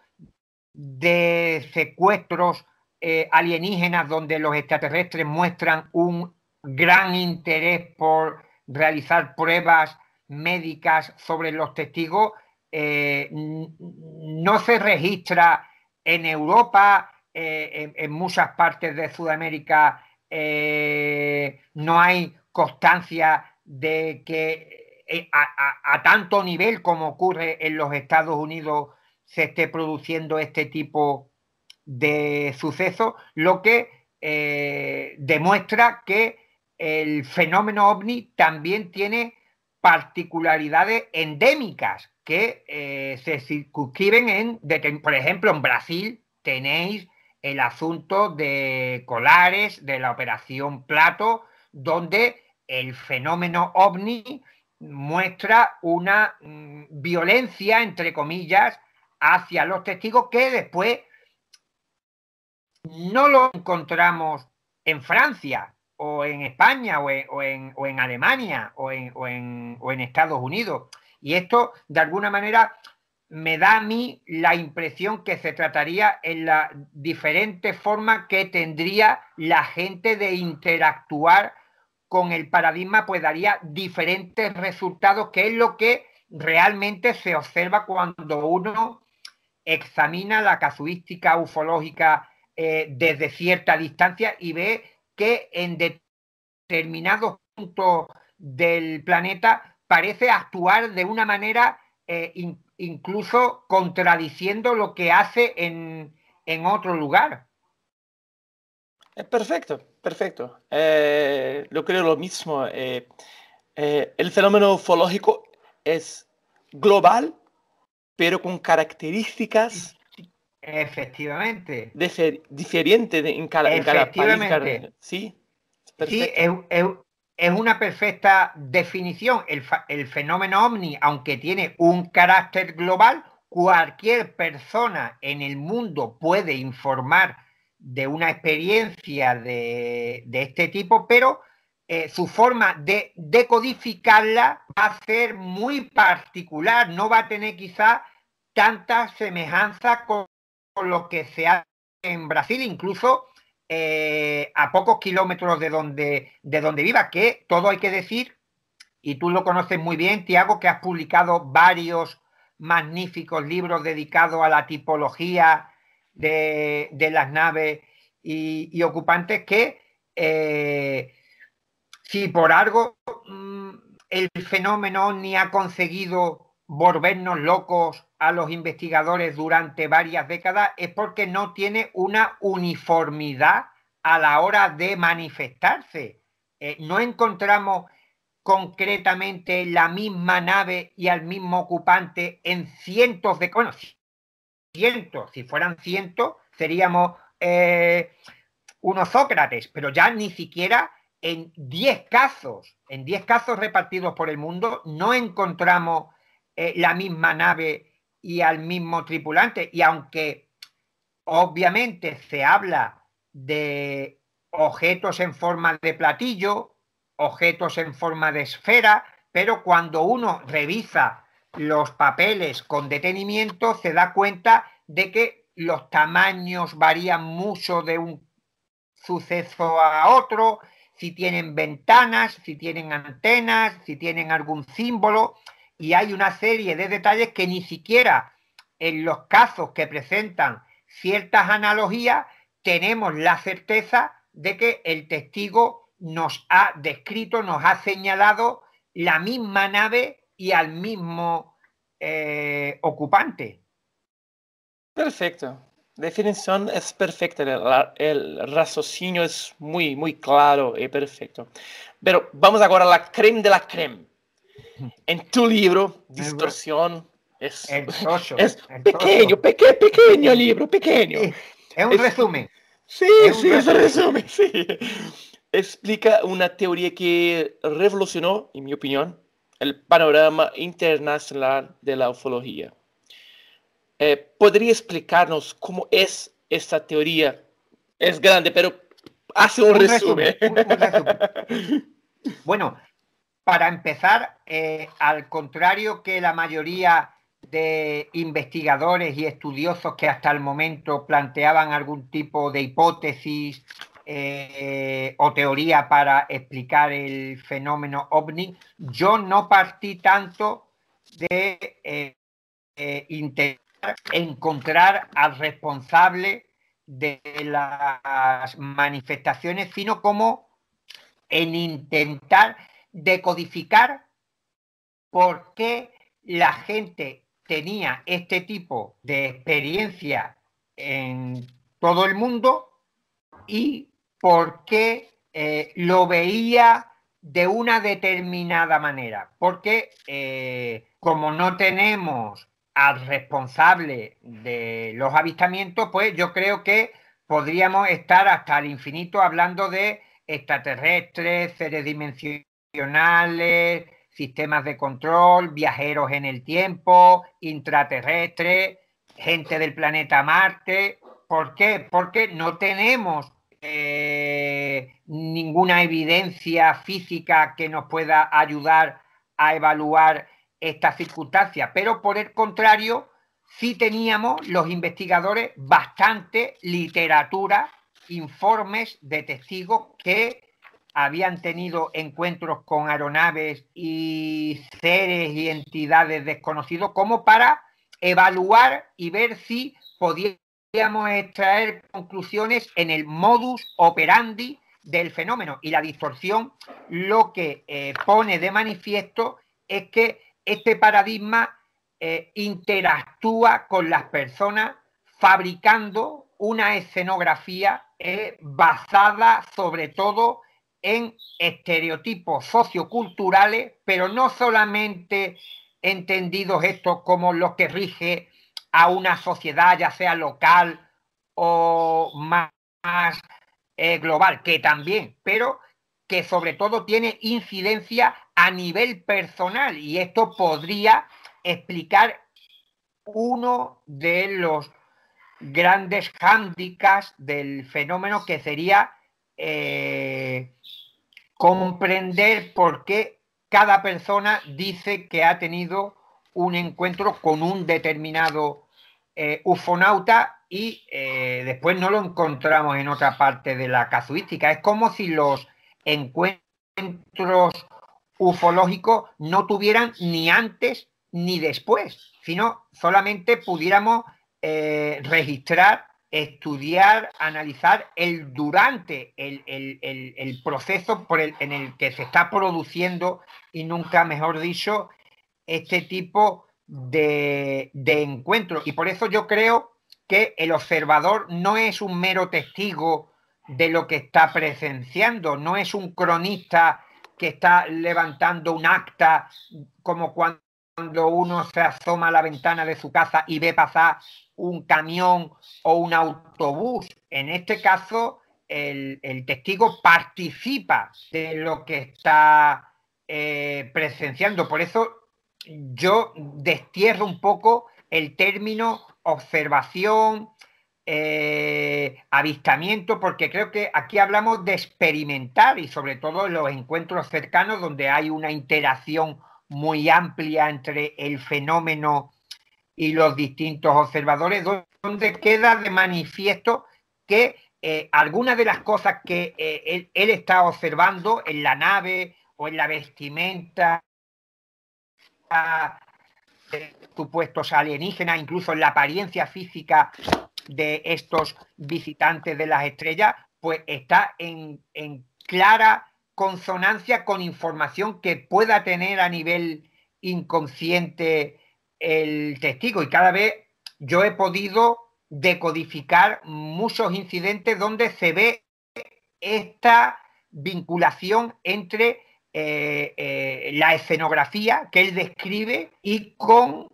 de secuestros eh, alienígenas donde los extraterrestres muestran un gran interés por realizar pruebas médicas sobre los testigos, eh, no se registra en Europa, eh, en, muchas partes de Sudamérica no hay constancia de que a, tanto nivel como ocurre en los Estados Unidos se esté produciendo este tipo de sucesos, lo que eh, demuestra que el fenómeno ovni también tiene particularidades endémicas que eh, se circunscriben en, por ejemplo, en Brasil tenéis el asunto de Colares, de la operación Plato, donde el fenómeno ovni muestra una mm, violencia, entre comillas, hacia los testigos que después no lo encontramos en Francia o en España o en, Alemania o en, Estados Unidos. Y esto, de alguna manera, me da a mí la impresión que se trataría en la diferente forma que tendría la gente de interactuar con el paradigma, pues daría diferentes resultados, que es lo que realmente se observa cuando uno examina la casuística ufológica eh, desde cierta distancia y ve que en determinados puntos del planeta parece actuar de una manera eh, incluso contradiciendo lo que hace en, otro lugar. Perfecto, perfecto. Eh, yo creo lo mismo. el fenómeno ufológico es global pero con características Efectivamente. diferentes en cada, en cada país. Sí, sí es, una perfecta definición. El, el, fenómeno ovni, aunque tiene un carácter global, cualquier persona en el mundo puede informar de una experiencia de, de este tipo, pero eh, su forma de decodificarla va a ser muy particular, no va a tener quizá tanta semejanza con, lo que se hace en Brasil, incluso eh, a pocos kilómetros de donde, de donde viva, que todo hay que decir, y tú lo conoces muy bien, Tiago, que has publicado varios magníficos libros dedicados a la tipología de, las naves y, ocupantes que eh, si por algo mm, el fenómeno ni ha conseguido volvernos locos a los investigadores durante varias décadas, es porque no tiene una uniformidad a la hora de manifestarse. Eh, no encontramos concretamente la misma nave y al mismo ocupante en cientos de... Bueno, cientos, si fueran cientos, seríamos eh, unos Sócrates, pero ya ni siquiera en 10 casos, en 10 casos repartidos por el mundo, no encontramos eh, la misma nave y al mismo tripulante. Y aunque obviamente se habla de objetos en forma de platillo, objetos en forma de esfera, pero cuando uno revisa los papeles con detenimiento se da cuenta de que los tamaños varían mucho de un suceso a otro, si tienen ventanas, si tienen antenas, si tienen algún símbolo, y hay una serie de detalles que ni siquiera en los casos que presentan ciertas analogías tenemos la certeza de que el testigo nos ha descrito, nos ha señalado la misma nave y al mismo eh, ocupante. Perfecto definición es perfecta, el, raciocinio es muy, muy claro y perfecto. Pero vamos ahora a la creme de la creme. En tu libro, Distorsión, es, es pequeño, pequeño, pequeño libro, pequeño. es un resumen. Sí, sí, es un resumen, sí. Explica una teoría que revolucionó, en mi opinión, el panorama internacional de la ufología. Eh, ¿Podría explicarnos cómo es esta teoría? Es grande, pero hace un, resumen. bueno, para empezar, eh, al contrario que la mayoría de investigadores y estudiosos que hasta el momento planteaban algún tipo de hipótesis eh, o teoría para explicar el fenómeno ovni, yo no partí tanto de eh, intentar encontrar al responsable de las manifestaciones, sino como en intentar decodificar por qué la gente tenía este tipo de experiencia en todo el mundo y por qué eh, lo veía de una determinada manera. Porque eh, como no tenemos al responsable de los avistamientos, pues yo creo que podríamos estar hasta el infinito hablando de extraterrestres, seres dimensionales, sistemas de control, viajeros en el tiempo, intraterrestres, gente del planeta Marte. ¿Por qué? Porque no tenemos eh, ninguna evidencia física que nos pueda ayudar a evaluar estas circunstancias. Pero por el contrario, sí teníamos los investigadores bastante literatura, informes de testigos que habían tenido encuentros con aeronaves y seres y entidades desconocidos como para evaluar y ver si podíamos extraer conclusiones en el modus operandi del fenómeno. Y la distorsión lo que eh, pone de manifiesto es que este paradigma eh, interactúa con las personas fabricando una escenografía eh, basada sobre todo en estereotipos socioculturales, pero no solamente entendidos estos como los que rige a una sociedad, ya sea local o más, eh, global, que también, pero que sobre todo tiene incidencia a nivel personal. Y esto podría explicar uno de los grandes hándicaps del fenómeno que sería eh, comprender por qué cada persona dice que ha tenido un encuentro con un determinado eh, ufonauta y eh, después no lo encontramos en otra parte de la casuística. Es como si los encuentros ufológicos no tuvieran ni antes ni después, sino solamente pudiéramos eh, registrar estudiar, analizar el durante el, proceso por el, en el que se está produciendo, y nunca mejor dicho, este tipo de, de encuentros. Y por eso yo creo que el observador no es un mero testigo de lo que está presenciando, no es un cronista que está levantando un acta como cuando uno se asoma a la ventana de su casa y ve pasar un camión o un autobús. En este caso, el, testigo participa de lo que está eh, presenciando. Por eso yo destierro un poco el término observación, eh, avistamiento, porque creo que aquí hablamos de experimentar y sobre todo en los encuentros cercanos donde hay una interacción muy amplia entre el fenómeno y los distintos observadores, donde queda de manifiesto que eh, algunas de las cosas que eh, él, está observando en la nave o en la vestimenta de supuestos alienígenas, incluso en la apariencia física de estos visitantes de las estrellas, pues está en, en clara consonancia con información que pueda tener a nivel inconsciente el testigo. Y cada vez yo he podido decodificar muchos incidentes donde se ve esta vinculación entre eh, eh, la escenografía que él describe y con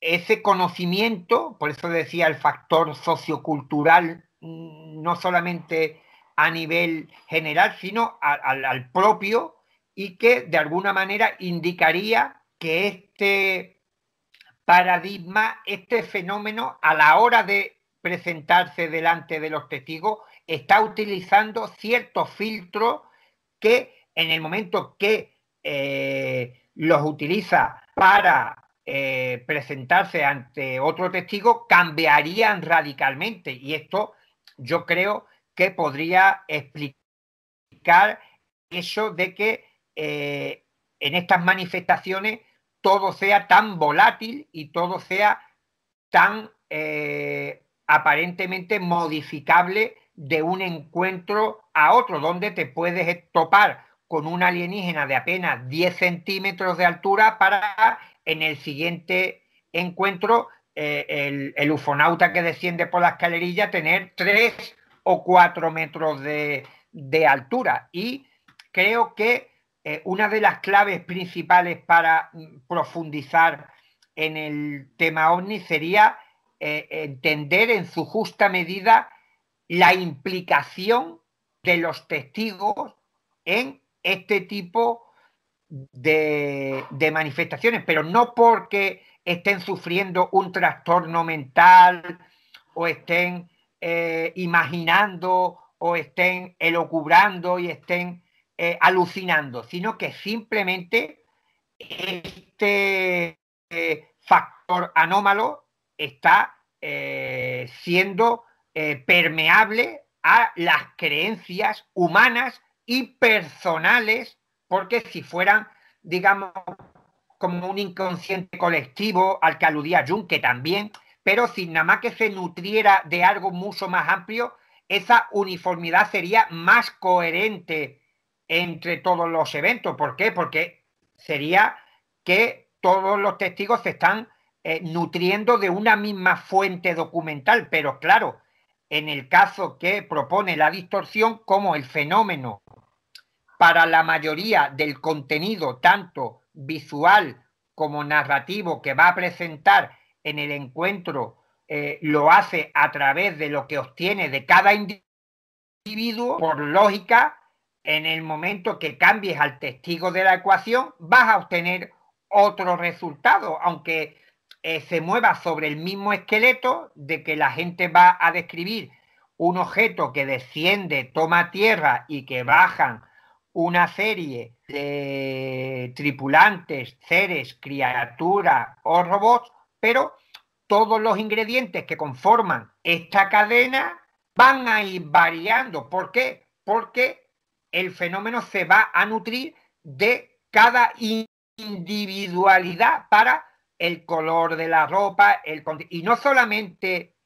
ese conocimiento, por eso decía el factor sociocultural, mm, no solamente a nivel general, sino al propio, y que de alguna manera indicaría que este paradigma, este fenómeno, a la hora de presentarse delante de los testigos, está utilizando ciertos filtros que en el momento que eh, los utiliza para eh, presentarse ante otro testigo cambiarían radicalmente. Y esto yo creo que podría explicar eso de que eh, en estas manifestaciones todo sea tan volátil y todo sea tan eh, aparentemente modificable de un encuentro a otro, donde te puedes topar con un alienígena de apenas 10 centímetros de altura para en el siguiente encuentro eh, el, ufonauta que desciende por la escalerilla tener 3 o 4 metros de, altura. Y creo que eh, una de las claves principales para mm, profundizar en el tema ovni sería eh, entender en su justa medida la implicación de los testigos en este tipo de, manifestaciones, pero no porque estén sufriendo un trastorno mental o estén eh, imaginando o estén elocubrando y estén eh, alucinando, sino que simplemente este eh, factor anómalo está siendo permeable a las creencias humanas y personales, porque si fueran, digamos, como un inconsciente colectivo al que aludía Jung, que también, pero sin nada más que se nutriera de algo mucho más amplio, esa uniformidad sería más coherente entre todos los eventos. ¿Por qué? Porque sería que todos los testigos se están eh, nutriendo de una misma fuente documental, pero claro, en el caso que propone la distorsión, como el fenómeno para la mayoría del contenido, tanto visual como narrativo, que va a presentar en el encuentro, eh, lo hace a través de lo que obtiene de cada individuo, por lógica, en el momento que cambies al testigo de la ecuación, vas a obtener otro resultado, aunque eh, se mueva sobre el mismo esqueleto de que la gente va a describir un objeto que desciende, toma tierra y que bajan una serie de tripulantes, seres, criaturas o robots, pero todos los ingredientes que conforman esta cadena van a ir variando. ¿Por qué? Porque el fenómeno se va a nutrir de cada individualidad para el color de la ropa, y no solamente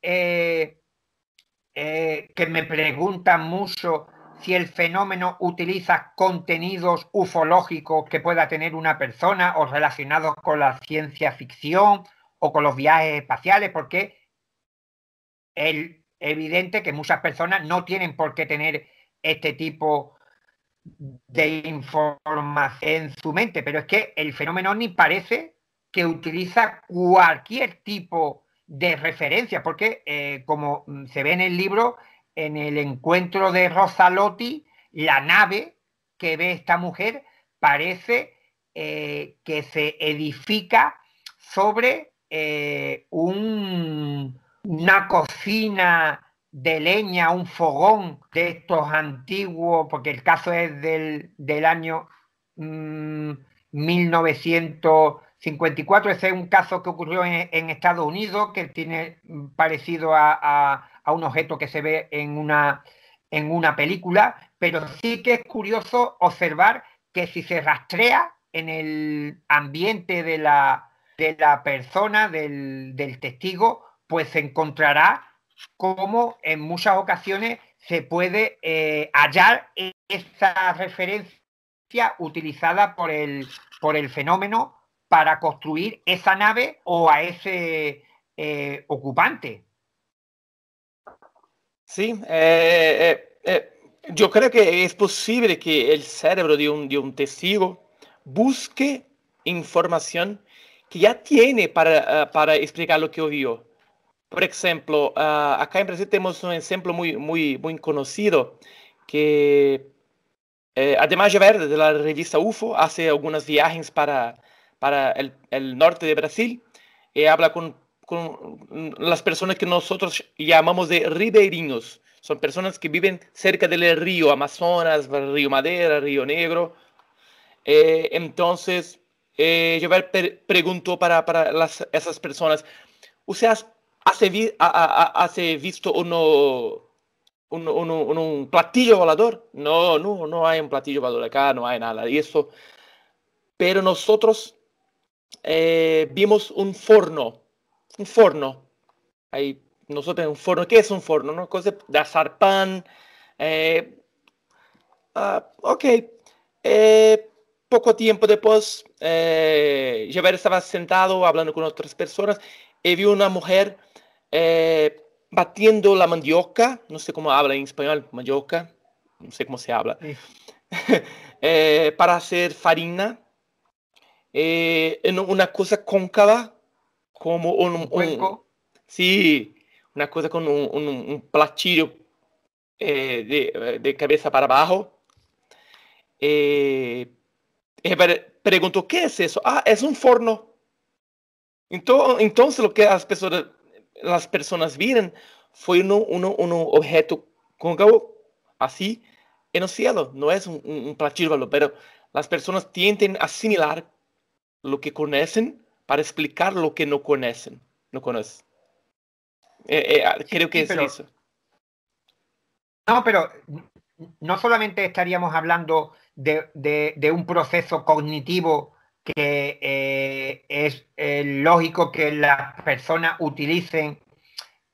eh, eh, que me preguntan mucho si el fenómeno utiliza contenidos ufológicos que pueda tener una persona o relacionados con la ciencia ficción o con los viajes espaciales, porque es evidente que muchas personas no tienen por qué tener este tipo de información en su mente, pero es que el fenómeno ni parece que utiliza cualquier tipo de referencia, porque eh, como se ve en el libro, en el encuentro de Rosalotti, la nave que ve esta mujer parece eh, que se edifica sobre eh, un, una cocina de leña, un fogón de estos antiguos, porque el caso es del, del año 1900 mm, 54, ese es un caso que ocurrió en, Estados Unidos, que tiene parecido a, un objeto que se ve en una, en una película, pero sí que es curioso observar que si se rastrea en el ambiente de la, de la persona, del, testigo, pues se encontrará cómo en muchas ocasiones se puede eh, hallar esa referencia utilizada por el, por el fenómeno para construir esa nave o a ese eh, ocupante. Sí, eh, eh, yo creo que es posible que el cerebro de un, de un testigo busque información que ya tiene para, para explicar lo que vio. Por ejemplo, uh, acá en Brasil tenemos un ejemplo muy, muy, muy conocido que, además de ver de la revista UFO, hace algunas viajes para para el, norte de Brasil, y eh, habla con, las personas que nosotros llamamos de ribeirinhos. Son personas que viven cerca del río Amazonas, río Madera, río Negro. Eh, entonces, eh, yo pregunto para, para las, esas personas, ¿usted hace, visto uno, un, platillo volador? No, no, no hay un platillo volador acá, no hay nada de eso. Pero nosotros eh, vimos un forno, un forno. Ahí, nosotros un forno, ¿qué es un forno? Una cosa de asar pan. Eh, ah, ok. Eh, poco tiempo después, eh, estaba sentado hablando con otras personas y vi una mujer eh, batiendo la mandioca, no sé cómo habla en español, mandioca, no sé cómo se habla, *laughs* eh, para hacer farina eh, en una cosa cóncava, como un, un, sí, una cosa con un, un platillo de, de, cabeza para abajo. Eh, preguntó, ¿qué es eso? Ah, es un forno. Entonces, entonces lo que las personas, las personas vieron fue un objeto cóncavo así en el cielo. No es un, un platillo, pero las personas tienden a asimilar lo que conocen para explicar lo que no conocen. No conocen. Eh, eh, ah, creo que es eso. No, pero no solamente estaríamos hablando de, un proceso cognitivo que eh, es lógico que las personas utilicen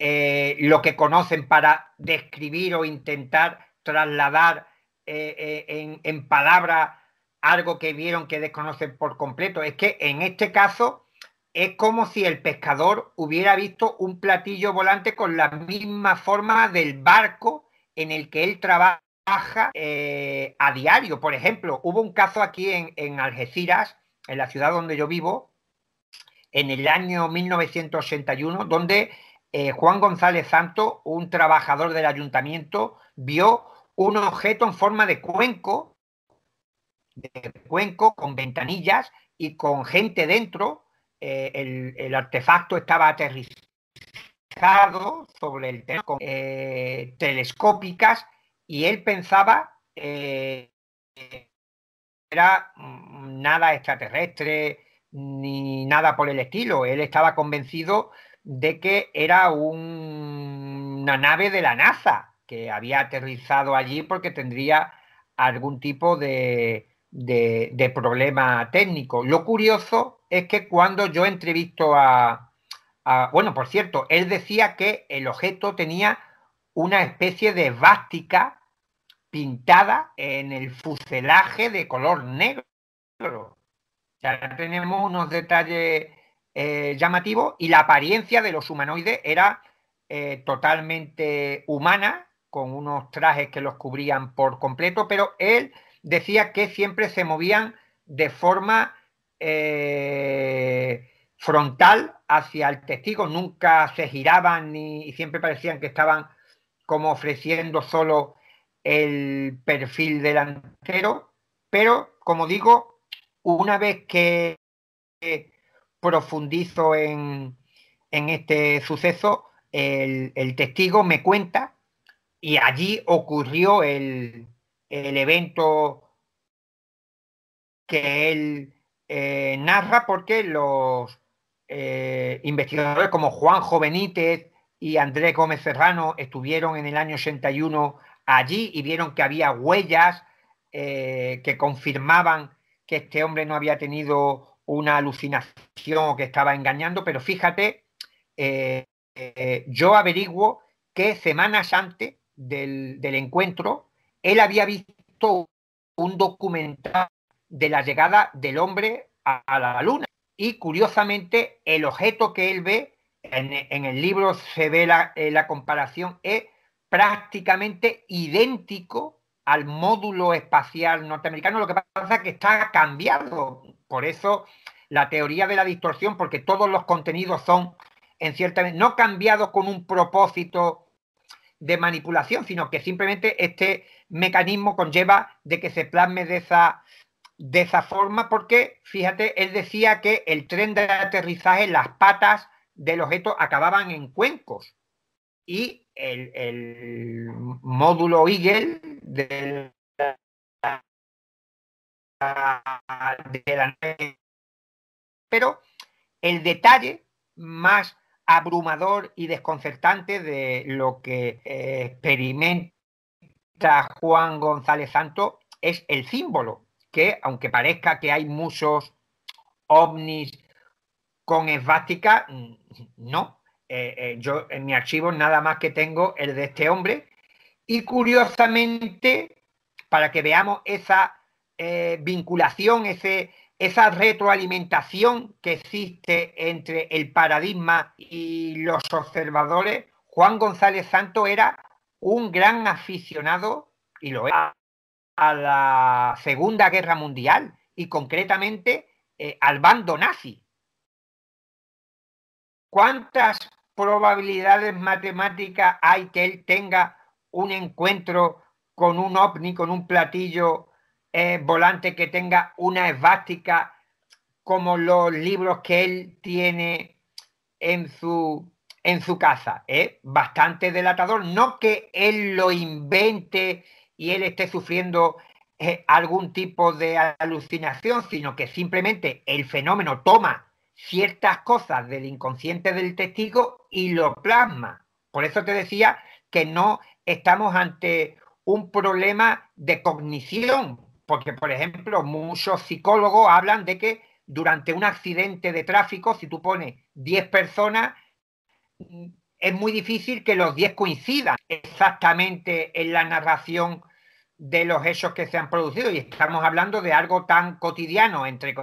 lo que conocen para describir o intentar trasladar en, en palabras algo que vieron que desconocen por completo. Es que en este caso es como si el pescador hubiera visto un platillo volante con la misma forma del barco en el que él trabaja eh, a diario. Por ejemplo, hubo un caso aquí en, Algeciras, en la ciudad donde yo vivo, en el año 1981, donde eh, Juan González Santo, un trabajador del ayuntamiento, vio un objeto en forma de cuenco, de cuenco con ventanillas y con gente dentro. Eh, el, artefacto estaba aterrizado sobre el con telescópicas y él pensaba que eh, era nada extraterrestre ni nada por el estilo. Él estaba convencido de que era una nave de la NASA que había aterrizado allí porque tendría algún tipo de, problema técnico. Lo curioso es que cuando yo entrevisto a, a, Bueno, por cierto, él decía que el objeto tenía una especie de vástica pintada en el fuselaje de color negro. Ya tenemos unos detalles eh, llamativos y la apariencia de los humanoides era eh, totalmente humana, con unos trajes que los cubrían por completo, pero él decía que siempre se movían de forma eh, frontal hacia el testigo, nunca se giraban ni, y siempre parecían que estaban como ofreciendo solo el perfil delantero, pero como digo, una vez que profundizo en, este suceso, el, testigo me cuenta y allí ocurrió el, evento que él eh, narra porque los eh, investigadores como Juan Jovenítez y Andrés Gómez Serrano estuvieron en el año 81 allí y vieron que había huellas eh, que confirmaban que este hombre no había tenido una alucinación o que estaba engañando, pero fíjate, yo averiguo que semanas antes del, encuentro, él había visto un documental de la llegada del hombre a, la luna. Y curiosamente, el objeto que él ve en, el libro se ve la, eh, la, comparación, es prácticamente idéntico al módulo espacial norteamericano, lo que pasa es que está cambiado. Por eso la teoría de la distorsión, porque todos los contenidos son, en cierta no cambiados con un propósito de manipulación, sino que simplemente este mecanismo conlleva de que se plasme de esa, de esa forma, porque fíjate, él decía que el tren de aterrizaje, las patas del objeto acababan en cuencos. Y el, módulo Eagle de la, Pero el detalle más abrumador y desconcertante de lo que eh, experimenta Juan González Santo es el símbolo, que aunque parezca que hay muchos ovnis con esvástica, mm, no. Eh, eh, yo en mi archivo nada más que tengo el de este hombre. Y curiosamente, para que veamos esa vinculación, ese, esa retroalimentación que existe entre el paradigma y los observadores, Juan González Santo era un gran aficionado, y lo era, a la Segunda Guerra Mundial y concretamente eh, al bando nazi. ¿Cuántas probabilidades matemáticas hay que él tenga un encuentro con un ovni, con un platillo volante que tenga una esvástica como los libros que él tiene en su, en su casa. Es bastante delatador. No que él lo invente y él esté sufriendo eh, algún tipo de alucinación, sino que simplemente el fenómeno toma ciertas cosas del inconsciente del testigo y lo plasma. Por eso te decía que no estamos ante un problema de cognición, porque, por ejemplo, muchos psicólogos hablan de que durante un accidente de tráfico, si tú pones 10 personas, es muy difícil que los 10 coincidan exactamente en la narración de los hechos que se han producido. Y estamos hablando de algo tan cotidiano, entre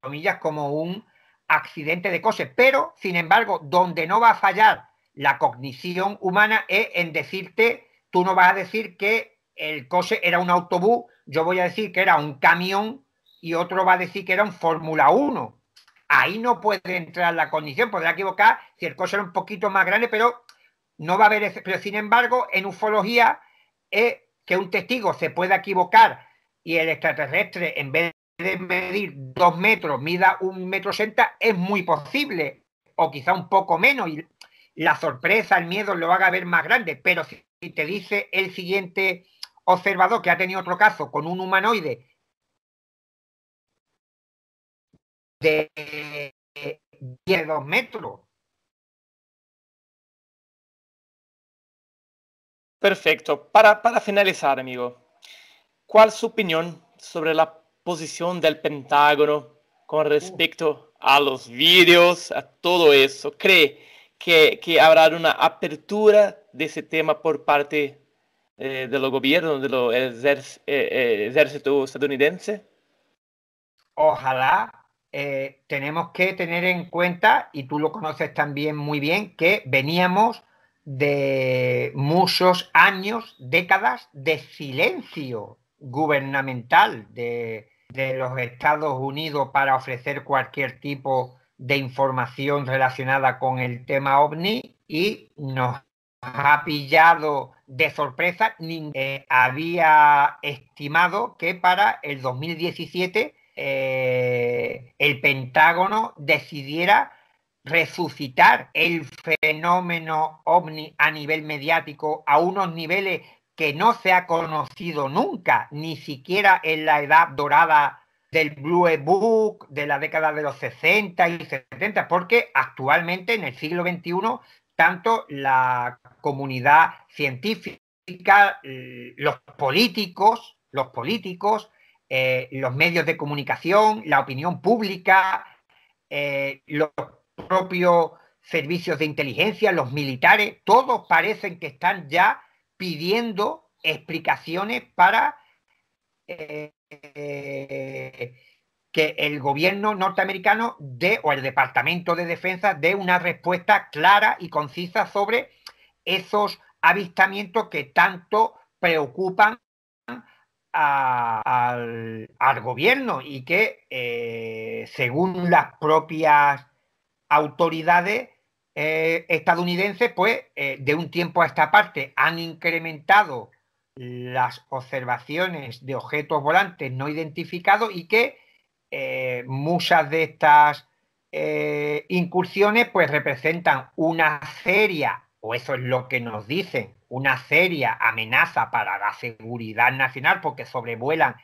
comillas, como un accidente de coche. Pero, sin embargo, donde no va a fallar la cognición humana es en decirte, tú no vas a decir que el coche era un autobús yo voy a decir que era un camión y otro va a decir que era un Fórmula 1. Ahí no puede entrar la condición, podrá equivocar si el coche era un poquito más grande, pero no va a haber. Pero sin embargo, en ufología es que un testigo se pueda equivocar y el extraterrestre, en vez de medir dos metros, mida un metro sesenta, es muy posible, o quizá un poco menos, y la sorpresa, el miedo lo haga ver más grande. Pero si te dice el siguiente observador que ha tenido otro caso con un humanoide de 10 metros. Perfecto. Para, para finalizar, amigo, ¿cuál es su opinión sobre la posición del Pentágono con respecto a los vídeos, a todo eso? ¿Cree que, que habrá una apertura de ese tema por parte eh, de los gobiernos, del eh, eh, ejército estadounidense? Ojalá. tenemos que tener en cuenta, y tú lo conoces también muy bien, que veníamos de muchos años, décadas de silencio gubernamental de, de los Estados Unidos para ofrecer cualquier tipo de información relacionada con el tema ovni y nos ha pillado de sorpresa. Eh, había estimado que para el 2017 eh, el Pentágono decidiera resucitar el fenómeno ovni a nivel mediático a unos niveles que no se ha conocido nunca, ni siquiera en la edad dorada del Blue Book de la década de los 60 y 70, porque actualmente en el siglo XXI tanto la comunidad científica, los políticos, los políticos, eh, los medios de comunicación, la opinión pública, eh, los propios servicios de inteligencia, los militares, todos parecen que están ya pidiendo explicaciones para eh, que el gobierno norteamericano dé, o el Departamento de Defensa dé una respuesta clara y concisa sobre esos avistamientos que tanto preocupan al, gobierno y que, eh, según las propias autoridades eh, estadounidenses, pues eh, de un tiempo a esta parte han incrementado las observaciones de objetos volantes no identificados y que eh, muchas de estas eh, incursiones pues representan una seria, o eso es lo que nos dicen, una seria amenaza para la seguridad nacional porque sobrevuelan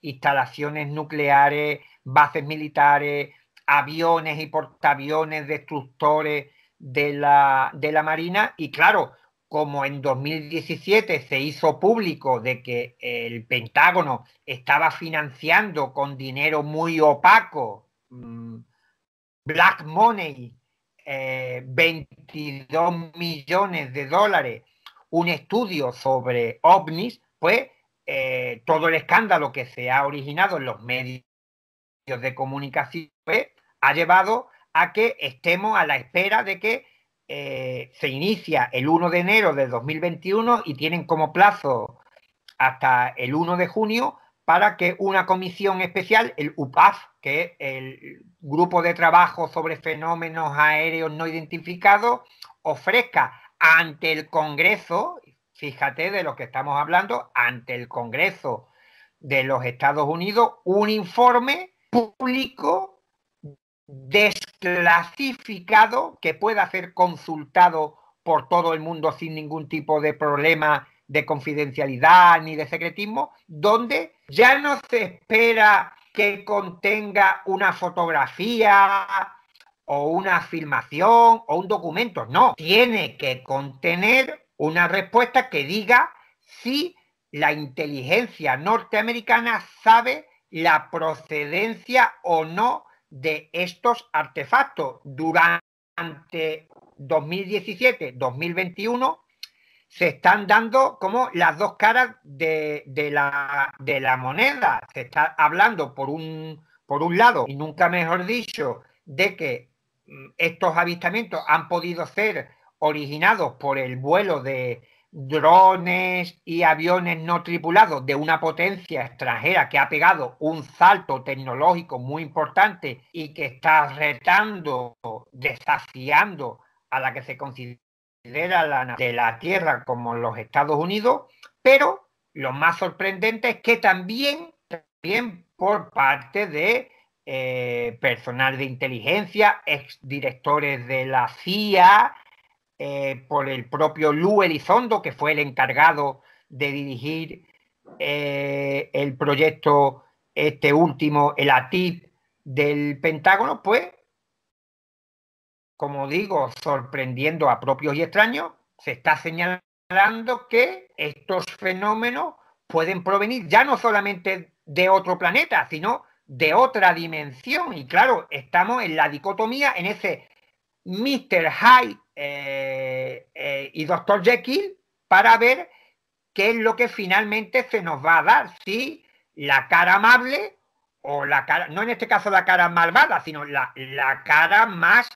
instalaciones nucleares, bases militares, aviones y portaaviones destructores de la, de la Marina. Y claro, como en 2017 se hizo público de que el Pentágono estaba financiando con dinero muy opaco, mm, black money, 22 eh, millones de dólares, un estudio sobre ovnis, pues eh, todo el escándalo que se ha originado en los medios de comunicación pues, ha llevado a que estemos a la espera de que eh, se inicia el 1 de enero de 2021 y tienen como plazo hasta el 1 de junio para que una comisión especial, el UPAF, que es el Grupo de Trabajo sobre Fenómenos Aéreos No Identificados, ofrezca ante el Congreso, fíjate de lo que estamos hablando, ante el Congreso de los Estados Unidos, un informe público desclasificado que pueda ser consultado por todo el mundo sin ningún tipo de problema de confidencialidad ni de secretismo, donde ya no se espera que contenga una fotografía o una filmación o un documento, no, tiene que contener una respuesta que diga si la inteligencia norteamericana sabe la procedencia o no de estos artefactos. Durante 2017-2021 se están dando como las dos caras de, la, de, la, moneda. Se está hablando por un, por un lado, y nunca mejor dicho, de que mm, estos avistamientos han podido ser originados por el vuelo de, drones y aviones no tripulados de una potencia extranjera que ha pegado un salto tecnológico muy importante y que está retando, desafiando a la que se considera la de la Tierra como los Estados Unidos, pero lo más sorprendente es que también, también por parte de eh, personal de inteligencia, exdirectores de la CIA, eh, por el propio Lu Elizondo, que fue el encargado de dirigir eh, el proyecto, este último, el ATIP del Pentágono, pues, como digo, sorprendiendo a propios y extraños, se está señalando que estos fenómenos pueden provenir ya no solamente de otro planeta, sino de otra dimensión. Y claro, estamos en la dicotomía, en ese Mr. Hyde eh, eh, y Dr. Jekyll para ver qué es lo que finalmente se nos va a dar, si la cara amable o la cara, no en este caso la cara malvada, sino la, cara más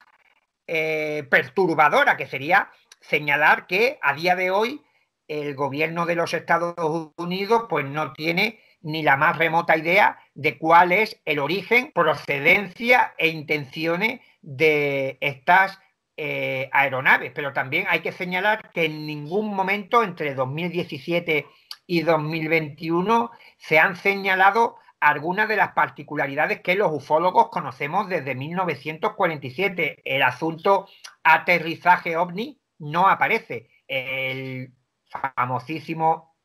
eh, perturbadora, que sería señalar que a día de hoy el gobierno de los Estados Unidos pues no tiene ni la más remota idea de cuál es el origen, procedencia e intenciones de estas eh, aeronaves. Pero también hay que señalar que en ningún momento entre 2017 y 2021 se han señalado algunas de las particularidades que los ufólogos conocemos desde 1947. El asunto aterrizaje ovni no aparece. El famosísimo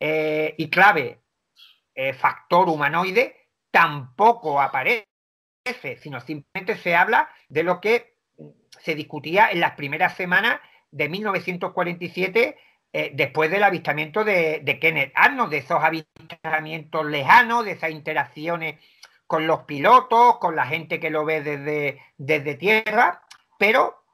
eh, y clave eh, factor humanoide tampoco aparece, sino simplemente se habla de lo que se discutía en las primeras semanas de 1947 eh, después del avistamiento de, Kenneth Arnold, de esos avistamientos lejanos, de esas interacciones con los pilotos, con la gente que lo ve desde, desde tierra, pero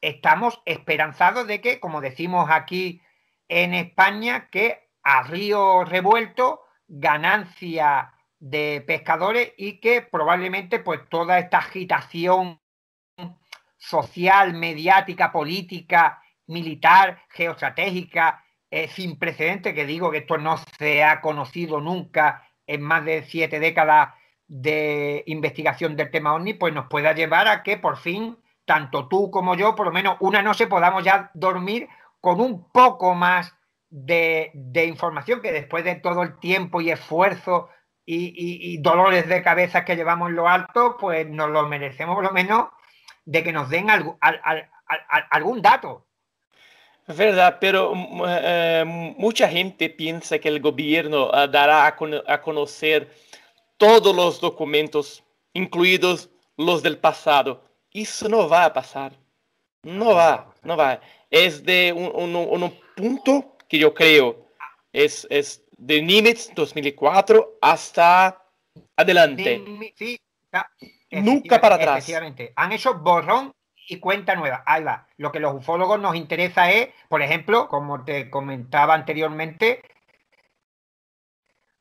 estamos esperanzados de que, como decimos aquí en España, que a río revuelto ganancia de pescadores y que probablemente pues toda esta agitación social, mediática, política, militar, geoestratégica, eh, sin precedente, que digo que esto no se ha conocido nunca en más de siete décadas de investigación del tema OVNI, pues nos pueda llevar a que por fin, tanto tú como yo, por lo menos una noche podamos ya dormir con un poco más de, información que después de todo el tiempo y esfuerzo y, dolores de cabeza que llevamos en lo alto, pues nos lo merecemos por lo menos de que nos den algún dato. Es verdad, pero mm, eh, mucha gente piensa que el gobierno ah, dará a, conocer todos los documentos, incluidos los del pasado. Eso no va a pasar. No va, no va. Es de un, un, un punto que yo creo es, es de Nimitz 2004 hasta adelante. Sí, Nunca para atrás. Efectivamente. Han hecho borrón y cuenta nueva. Ahí va. Lo que los ufólogos nos interesa es, por ejemplo, como te comentaba anteriormente,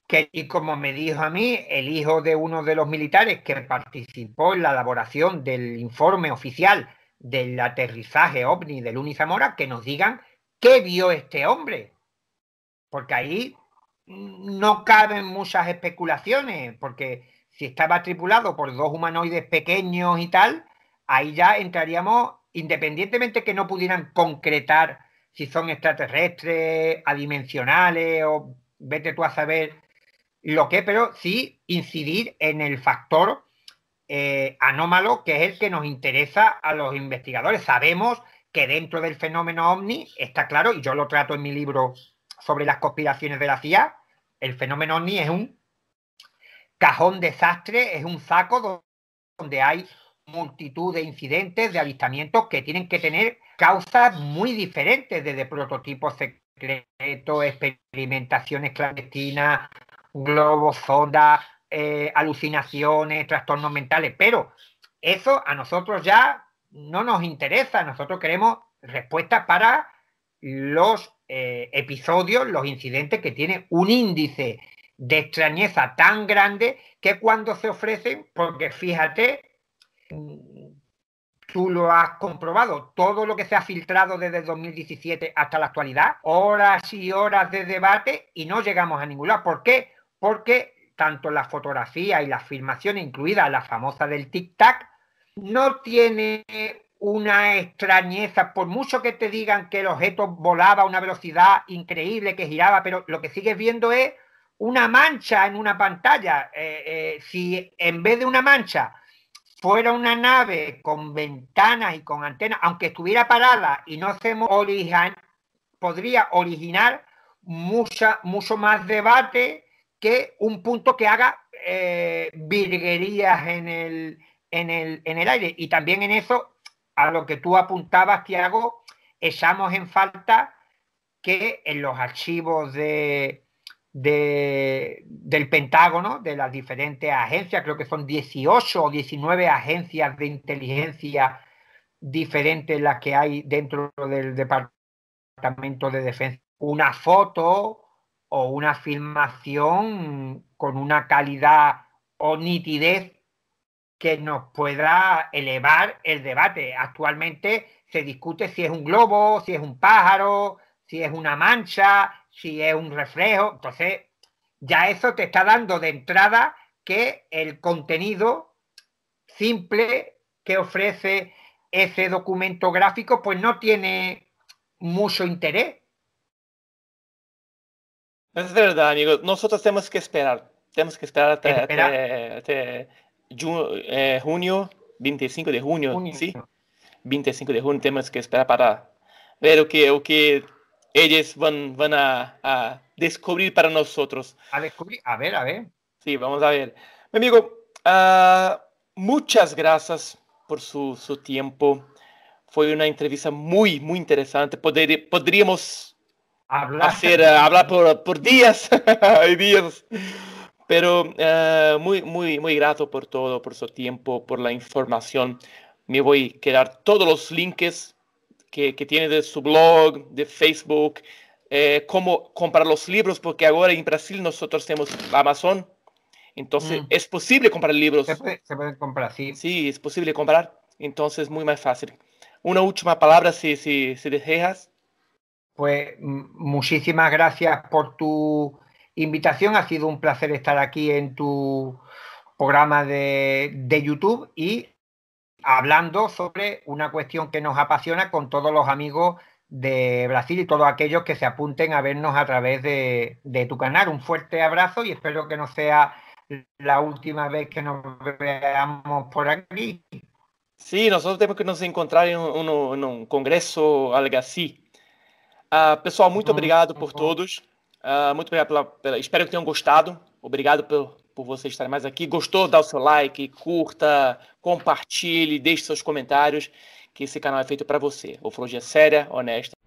que, y como me dijo a mí, el hijo de uno de los militares que participó en la elaboración del informe oficial del aterrizaje ovni de Luni Zamora, que nos digan qué vio este hombre. Porque ahí no caben muchas especulaciones, porque si estaba tripulado por dos humanoides pequeños y tal, ahí ya entraríamos, independientemente que no pudieran concretar si son extraterrestres, adimensionales o vete tú a saber lo que, pero sí incidir en el factor eh, anómalo que es el que nos interesa a los investigadores. Sabemos que dentro del fenómeno ovni está claro, y yo lo trato en mi libro sobre las conspiraciones de la CIA, el fenómeno ovni es un cajón desastre, es un saco donde hay multitud de incidentes, de avistamientos que tienen que tener causas muy diferentes, desde prototipos secretos, experimentaciones clandestinas, globos, sondas, eh, alucinaciones, trastornos mentales, pero eso a nosotros ya no nos interesa, nosotros queremos respuestas para los eh, episodios, los incidentes que tienen un índice de extrañeza tan grande que cuando se ofrecen, porque fíjate, tú lo has comprobado, todo lo que se ha filtrado desde 2017 hasta la actualidad, horas y horas de debate y no llegamos a ningún lado. ¿Por qué? Porque tanto la fotografía y la filmación, incluida la famosa del tic-tac, no tiene una extrañeza, por mucho que te digan que el objeto volaba a una velocidad increíble, que giraba, pero lo que sigues viendo es una mancha en una pantalla. Eh, eh, si en vez de una mancha fuera una nave con ventanas y con antenas, aunque estuviera parada y no se original, podría originar mucha, mucho más debate que un punto que haga eh, virguerías en el, en, el, en el aire. Y también en eso a lo que tú apuntabas, Tiago, echamos en falta que en los archivos de, del Pentágono, de las diferentes agencias, creo que son 18 o 19 agencias de inteligencia diferentes las que hay dentro del Departamento de Defensa, una foto o una filmación con una calidad o nitidez que nos pueda elevar el debate. Actualmente se discute si es un globo, si es un pájaro, si es una mancha, si es un reflejo. Entonces, ya eso te está dando de entrada que el contenido simple que ofrece ese documento gráfico, pues no tiene mucho interés. Es verdad, amigo. Nosotros tenemos que esperar. Tenemos que esperar hasta, eh, junio, 25 de junio, ¿sí? 25 de junio tenemos que esperar para ver o que, o que ellos van, van a, descubrir para nosotros. A descubrir, a ver, a ver. Sí, vamos a ver. Mi amigo, ah, muchas gracias por su, su, tiempo. Fue una entrevista muy, muy interesante. podríamos hablar, hacer, hablar por, por días *laughs* y días. Pero uh, muy, muy, muy grato por todo, por su tiempo, por la información. Me voy a quedar todos los links que, que tiene de su blog, de Facebook, eh, cómo comprar los libros, porque ahora en Brasil nosotros tenemos Amazon. Entonces, mm. es posible comprar libros. Se, puede, se pueden comprar, sí. Sí, es posible comprar. Entonces, muy más fácil. Una última palabra, si, si, si deseas. Pues muchísimas gracias por tu invitación. Ha sido un placer estar aquí en tu programa de, YouTube y hablando sobre una cuestión que nos apasiona con todos los amigos de Brasil y todos aquellos que se apunten a vernos a través de, tu canal. Un fuerte abrazo y espero que no sea la última vez que nos veamos por aquí. Sí, nosotros tenemos que nos encontrar en un, congreso, algo así. Uh, pessoal, muito obrigado por todos. Uh, muito obrigado pela, pela, Espero que tenham gostado. Obrigado por, por você estar mais aqui. Gostou? Dá o seu like, curta, compartilhe, deixe seus comentários, que esse canal é feito para você. Ufologia séria, honesta